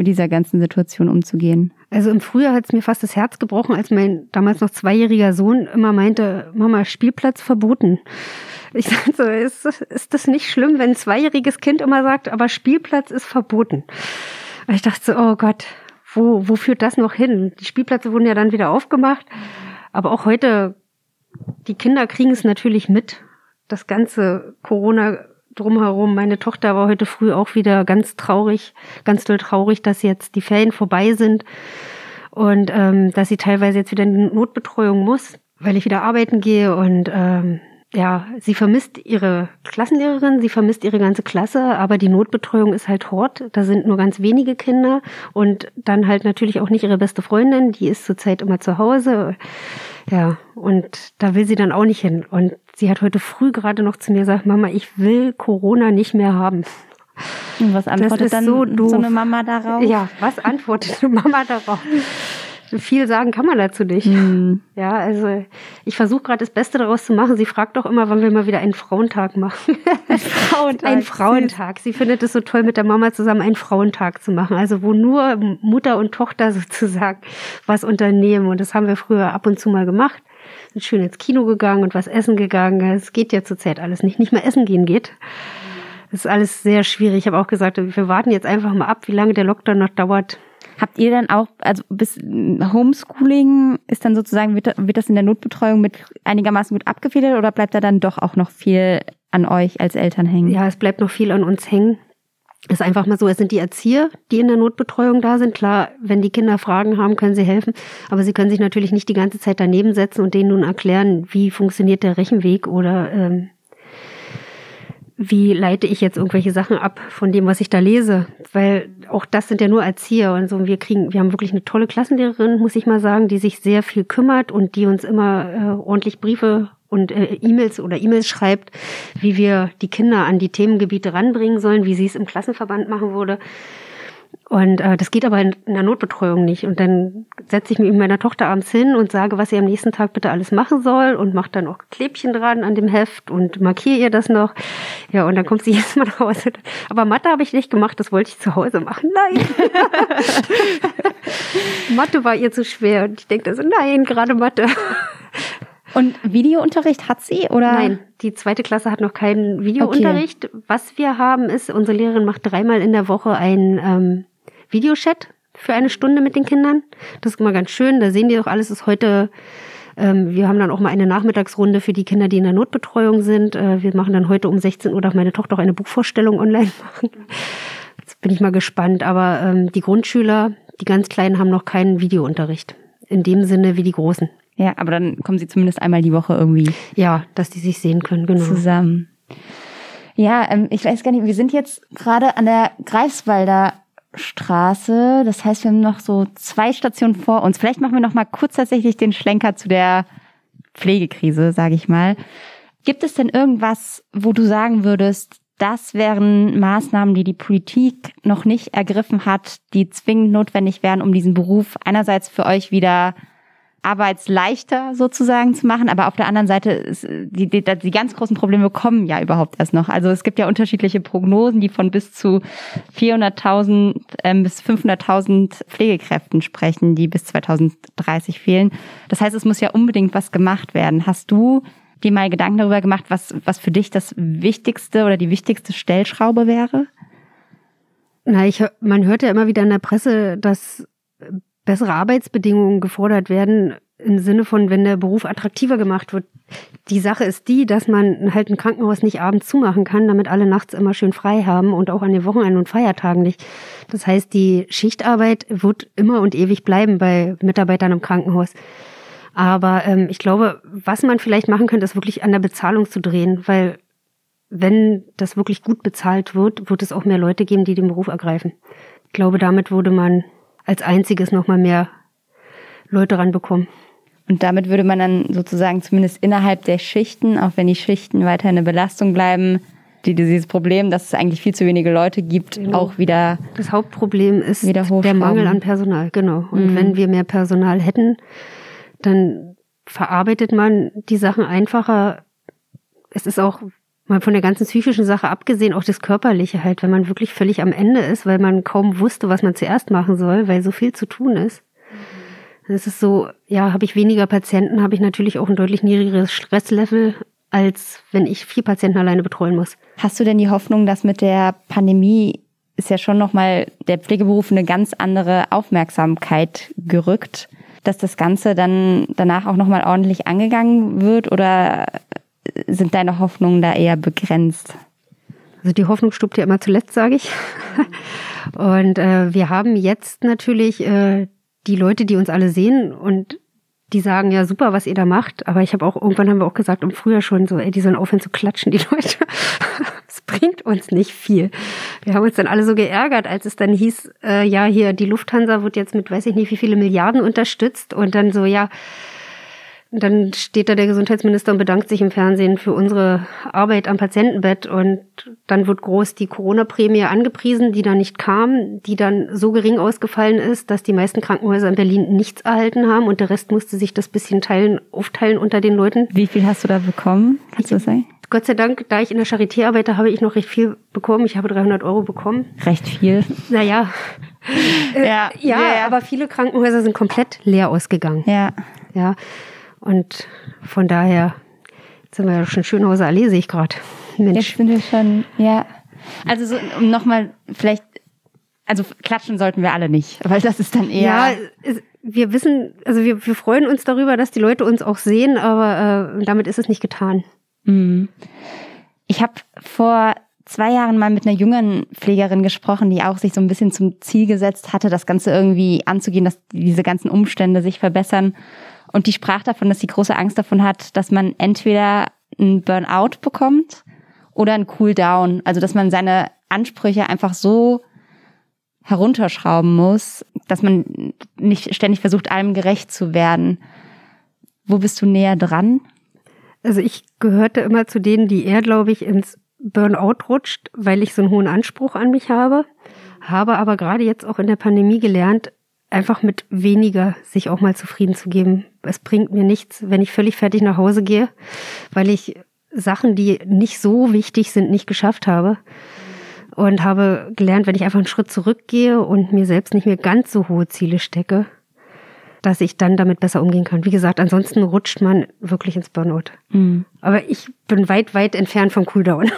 Mit dieser ganzen Situation umzugehen? Also im Frühjahr hat es mir fast das Herz gebrochen, als mein damals noch zweijähriger Sohn immer meinte, Mama, Spielplatz verboten. Ich dachte so, ist, ist das nicht schlimm, wenn ein zweijähriges Kind immer sagt, aber Spielplatz ist verboten? Und ich dachte so, oh Gott, wo, wo führt das noch hin? Die Spielplätze wurden ja dann wieder aufgemacht. Aber auch heute, die Kinder kriegen es natürlich mit. Das ganze Corona drumherum. Meine Tochter war heute früh auch wieder ganz traurig, ganz doll traurig, dass jetzt die Ferien vorbei sind und ähm, dass sie teilweise jetzt wieder in Notbetreuung muss, weil ich wieder arbeiten gehe und ähm, ja, sie vermisst ihre Klassenlehrerin, sie vermisst ihre ganze Klasse, aber die Notbetreuung ist halt Hort. Da sind nur ganz wenige Kinder und dann halt natürlich auch nicht ihre beste Freundin, die ist zurzeit immer zu Hause. Ja, und da will sie dann auch nicht hin. Und sie hat heute früh gerade noch zu mir gesagt, Mama, ich will Corona nicht mehr haben. Und was antwortet dann so, so eine Mama darauf? Ja, was antwortet eine Mama darauf? Viel sagen kann man dazu nicht. Mhm. Ja, also ich versuche gerade das Beste daraus zu machen. Sie fragt doch immer, wann wir mal wieder einen Frauentag machen. Ein Frauentag. Ein Frauentag. Sie findet es so toll, mit der Mama zusammen einen Frauentag zu machen. Also wo nur Mutter und Tochter sozusagen was unternehmen. Und das haben wir früher ab und zu mal gemacht. Sind schön ins Kino gegangen und was essen gegangen. Es geht ja zurzeit alles nicht. Nicht mehr essen gehen geht. Das ist alles sehr schwierig. Ich habe auch gesagt, wir warten jetzt einfach mal ab, wie lange der Lockdown noch dauert Habt ihr dann auch, also bis Homeschooling ist dann sozusagen, wird, wird das in der Notbetreuung mit einigermaßen gut abgefedert oder bleibt da dann doch auch noch viel an euch als Eltern hängen? Ja, es bleibt noch viel an uns hängen. Es ist einfach mal so, es sind die Erzieher, die in der Notbetreuung da sind. Klar, wenn die Kinder Fragen haben, können sie helfen. Aber sie können sich natürlich nicht die ganze Zeit daneben setzen und denen nun erklären, wie funktioniert der Rechenweg oder ähm, wie leite ich jetzt irgendwelche Sachen ab von dem, was ich da lese? Weil auch das sind ja nur Erzieher und so. Wir kriegen, wir haben wirklich eine tolle Klassenlehrerin, muss ich mal sagen, die sich sehr viel kümmert und die uns immer äh, ordentlich Briefe und äh, E-Mails oder E-Mails schreibt, wie wir die Kinder an die Themengebiete ranbringen sollen, wie sie es im Klassenverband machen würde. Und äh, das geht aber in, in der Notbetreuung nicht. Und dann setze ich mich mit meiner Tochter abends hin und sage, was sie am nächsten Tag bitte alles machen soll und mache dann auch Klebchen dran an dem Heft und markiere ihr das noch. Ja, und dann kommt sie jedes Mal nach Hause. Aber Mathe habe ich nicht gemacht, das wollte ich zu Hause machen. Nein. Mathe war ihr zu schwer. Und ich denke so, nein, gerade Mathe. Und Videounterricht hat sie oder? Nein, die zweite Klasse hat noch keinen Videounterricht. Okay. Was wir haben ist, unsere Lehrerin macht dreimal in der Woche ein ähm, Videochat für eine Stunde mit den Kindern. Das ist immer ganz schön. Da sehen die doch alles. Ist heute, ähm, wir haben dann auch mal eine Nachmittagsrunde für die Kinder, die in der Notbetreuung sind. Äh, wir machen dann heute um 16 Uhr, darf meine Tochter auch eine Buchvorstellung online machen. Jetzt bin ich mal gespannt. Aber ähm, die Grundschüler, die ganz Kleinen, haben noch keinen Videounterricht. In dem Sinne wie die Großen. Ja, aber dann kommen sie zumindest einmal die Woche irgendwie. Ja, dass die sich sehen können, genau. Zusammen. Ja, ähm, ich weiß gar nicht, wir sind jetzt gerade an der Greifswalder Straße. Das heißt, wir haben noch so zwei Stationen vor uns. Vielleicht machen wir noch mal kurz tatsächlich den Schlenker zu der Pflegekrise, sage ich mal. Gibt es denn irgendwas, wo du sagen würdest, das wären Maßnahmen, die die Politik noch nicht ergriffen hat, die zwingend notwendig wären, um diesen Beruf einerseits für euch wieder arbeitsleichter sozusagen zu machen, aber auf der anderen Seite ist die, die, die ganz großen Probleme kommen ja überhaupt erst noch. Also es gibt ja unterschiedliche Prognosen, die von bis zu 400.000 ähm, bis 500.000 Pflegekräften sprechen, die bis 2030 fehlen. Das heißt, es muss ja unbedingt was gemacht werden. Hast du dir mal Gedanken darüber gemacht, was, was für dich das wichtigste oder die wichtigste Stellschraube wäre? Na, ich, man hört ja immer wieder in der Presse, dass bessere Arbeitsbedingungen gefordert werden im Sinne von, wenn der Beruf attraktiver gemacht wird. Die Sache ist die, dass man halt ein Krankenhaus nicht abends zumachen kann, damit alle nachts immer schön frei haben und auch an den Wochenenden und Feiertagen nicht. Das heißt, die Schichtarbeit wird immer und ewig bleiben bei Mitarbeitern im Krankenhaus. Aber ähm, ich glaube, was man vielleicht machen könnte, ist wirklich an der Bezahlung zu drehen, weil wenn das wirklich gut bezahlt wird, wird es auch mehr Leute geben, die den Beruf ergreifen. Ich glaube, damit würde man als einziges nochmal mehr Leute ranbekommen. Und damit würde man dann sozusagen zumindest innerhalb der Schichten, auch wenn die Schichten weiter eine Belastung bleiben, die, dieses Problem, dass es eigentlich viel zu wenige Leute gibt, genau. auch wieder. Das Hauptproblem ist der Mangel an Personal, genau. Und mhm. wenn wir mehr Personal hätten, dann verarbeitet man die Sachen einfacher. Es ist auch mal von der ganzen psychischen Sache abgesehen, auch das Körperliche halt, wenn man wirklich völlig am Ende ist, weil man kaum wusste, was man zuerst machen soll, weil so viel zu tun ist. Mhm. Es ist so, ja, habe ich weniger Patienten, habe ich natürlich auch ein deutlich niedrigeres Stresslevel, als wenn ich vier Patienten alleine betreuen muss. Hast du denn die Hoffnung, dass mit der Pandemie ist ja schon nochmal der Pflegeberuf eine ganz andere Aufmerksamkeit gerückt, dass das Ganze dann danach auch nochmal ordentlich angegangen wird oder sind deine Hoffnungen da eher begrenzt? Also die Hoffnung stirbt ja immer zuletzt, sage ich. Und äh, wir haben jetzt natürlich äh, die Leute, die uns alle sehen und die sagen, ja super, was ihr da macht. Aber ich habe auch, irgendwann haben wir auch gesagt, im Frühjahr schon so, ey, die sollen aufhören zu klatschen, die Leute. Es bringt uns nicht viel. Wir haben uns dann alle so geärgert, als es dann hieß, äh, ja, hier, die Lufthansa wird jetzt mit weiß ich nicht wie viele Milliarden unterstützt und dann so, ja, dann steht da der Gesundheitsminister und bedankt sich im Fernsehen für unsere Arbeit am Patientenbett und dann wird groß die Corona-Prämie angepriesen, die dann nicht kam, die dann so gering ausgefallen ist, dass die meisten Krankenhäuser in Berlin nichts erhalten haben und der Rest musste sich das bisschen teilen, aufteilen unter den Leuten. Wie viel hast du da bekommen? Kannst du das sagen? Gott sei Dank, da ich in der Charité arbeite, habe ich noch recht viel bekommen. Ich habe 300 Euro bekommen. Recht viel. Naja. ja, äh, ja, ja, ja, aber viele Krankenhäuser sind komplett leer ausgegangen. Ja. Ja. Und von daher sind wir ja schon Schönhauser Allee, sehe ich gerade. Mensch. Jetzt sind wir schon, ja. Also so, um nochmal vielleicht Also klatschen sollten wir alle nicht, weil das ist dann eher. Ja, wir wissen, also wir, wir freuen uns darüber, dass die Leute uns auch sehen, aber äh, damit ist es nicht getan. Mhm. Ich habe vor zwei Jahren mal mit einer jungen Pflegerin gesprochen, die auch sich so ein bisschen zum Ziel gesetzt hatte, das Ganze irgendwie anzugehen, dass diese ganzen Umstände sich verbessern. Und die sprach davon, dass sie große Angst davon hat, dass man entweder einen Burnout bekommt oder einen Cooldown. Also dass man seine Ansprüche einfach so herunterschrauben muss, dass man nicht ständig versucht, allem gerecht zu werden. Wo bist du näher dran? Also ich gehörte immer zu denen, die eher, glaube ich, ins Burnout rutscht, weil ich so einen hohen Anspruch an mich habe. Habe aber gerade jetzt auch in der Pandemie gelernt, einfach mit weniger sich auch mal zufrieden zu geben. Es bringt mir nichts, wenn ich völlig fertig nach Hause gehe, weil ich Sachen, die nicht so wichtig sind, nicht geschafft habe. Und habe gelernt, wenn ich einfach einen Schritt zurückgehe und mir selbst nicht mehr ganz so hohe Ziele stecke, dass ich dann damit besser umgehen kann. Wie gesagt, ansonsten rutscht man wirklich ins Burnout. Mhm. Aber ich bin weit, weit entfernt vom Cooldown.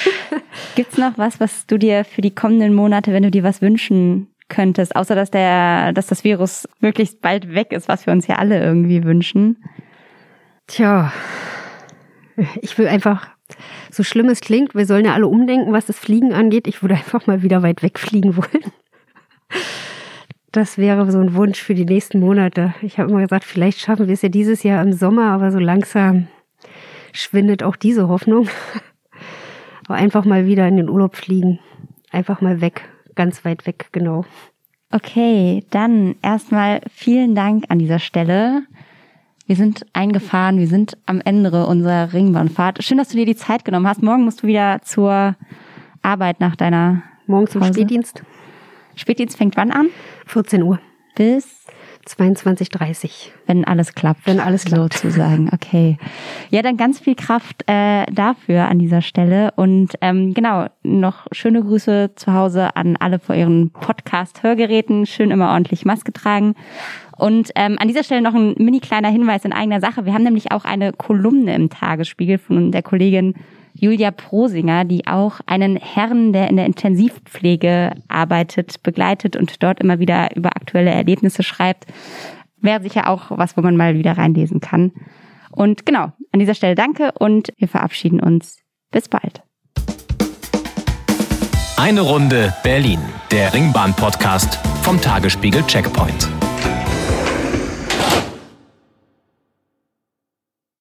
Gibt's noch was, was du dir für die kommenden Monate, wenn du dir was wünschen könntest, außer dass der, dass das Virus möglichst bald weg ist, was wir uns ja alle irgendwie wünschen? Tja, ich will einfach, so schlimm es klingt, wir sollen ja alle umdenken, was das Fliegen angeht. Ich würde einfach mal wieder weit wegfliegen wollen. Das wäre so ein Wunsch für die nächsten Monate. Ich habe immer gesagt, vielleicht schaffen wir es ja dieses Jahr im Sommer, aber so langsam schwindet auch diese Hoffnung. Aber einfach mal wieder in den Urlaub fliegen. Einfach mal weg, ganz weit weg, genau. Okay, dann erstmal vielen Dank an dieser Stelle. Wir sind eingefahren, wir sind am Ende unserer Ringbahnfahrt. Schön, dass du dir die Zeit genommen hast. Morgen musst du wieder zur Arbeit nach deiner Morgen zum Pause. Spätdienst. Spätdienst fängt wann an? 14 Uhr. Bis 22.30 Wenn alles klappt. Wenn alles klappt. Sozusagen, okay. Ja, dann ganz viel Kraft äh, dafür an dieser Stelle. Und ähm, genau, noch schöne Grüße zu Hause an alle vor ihren Podcast-Hörgeräten. Schön immer ordentlich Maske tragen. Und ähm, an dieser Stelle noch ein mini kleiner Hinweis in eigener Sache. Wir haben nämlich auch eine Kolumne im Tagesspiegel von der Kollegin Julia Prosinger, die auch einen Herrn, der in der Intensivpflege arbeitet, begleitet und dort immer wieder über aktuelle Erlebnisse schreibt. Wäre sicher auch was, wo man mal wieder reinlesen kann. Und genau, an dieser Stelle danke und wir verabschieden uns. Bis bald. Eine Runde Berlin, der Ringbahn-Podcast vom Tagesspiegel Checkpoint.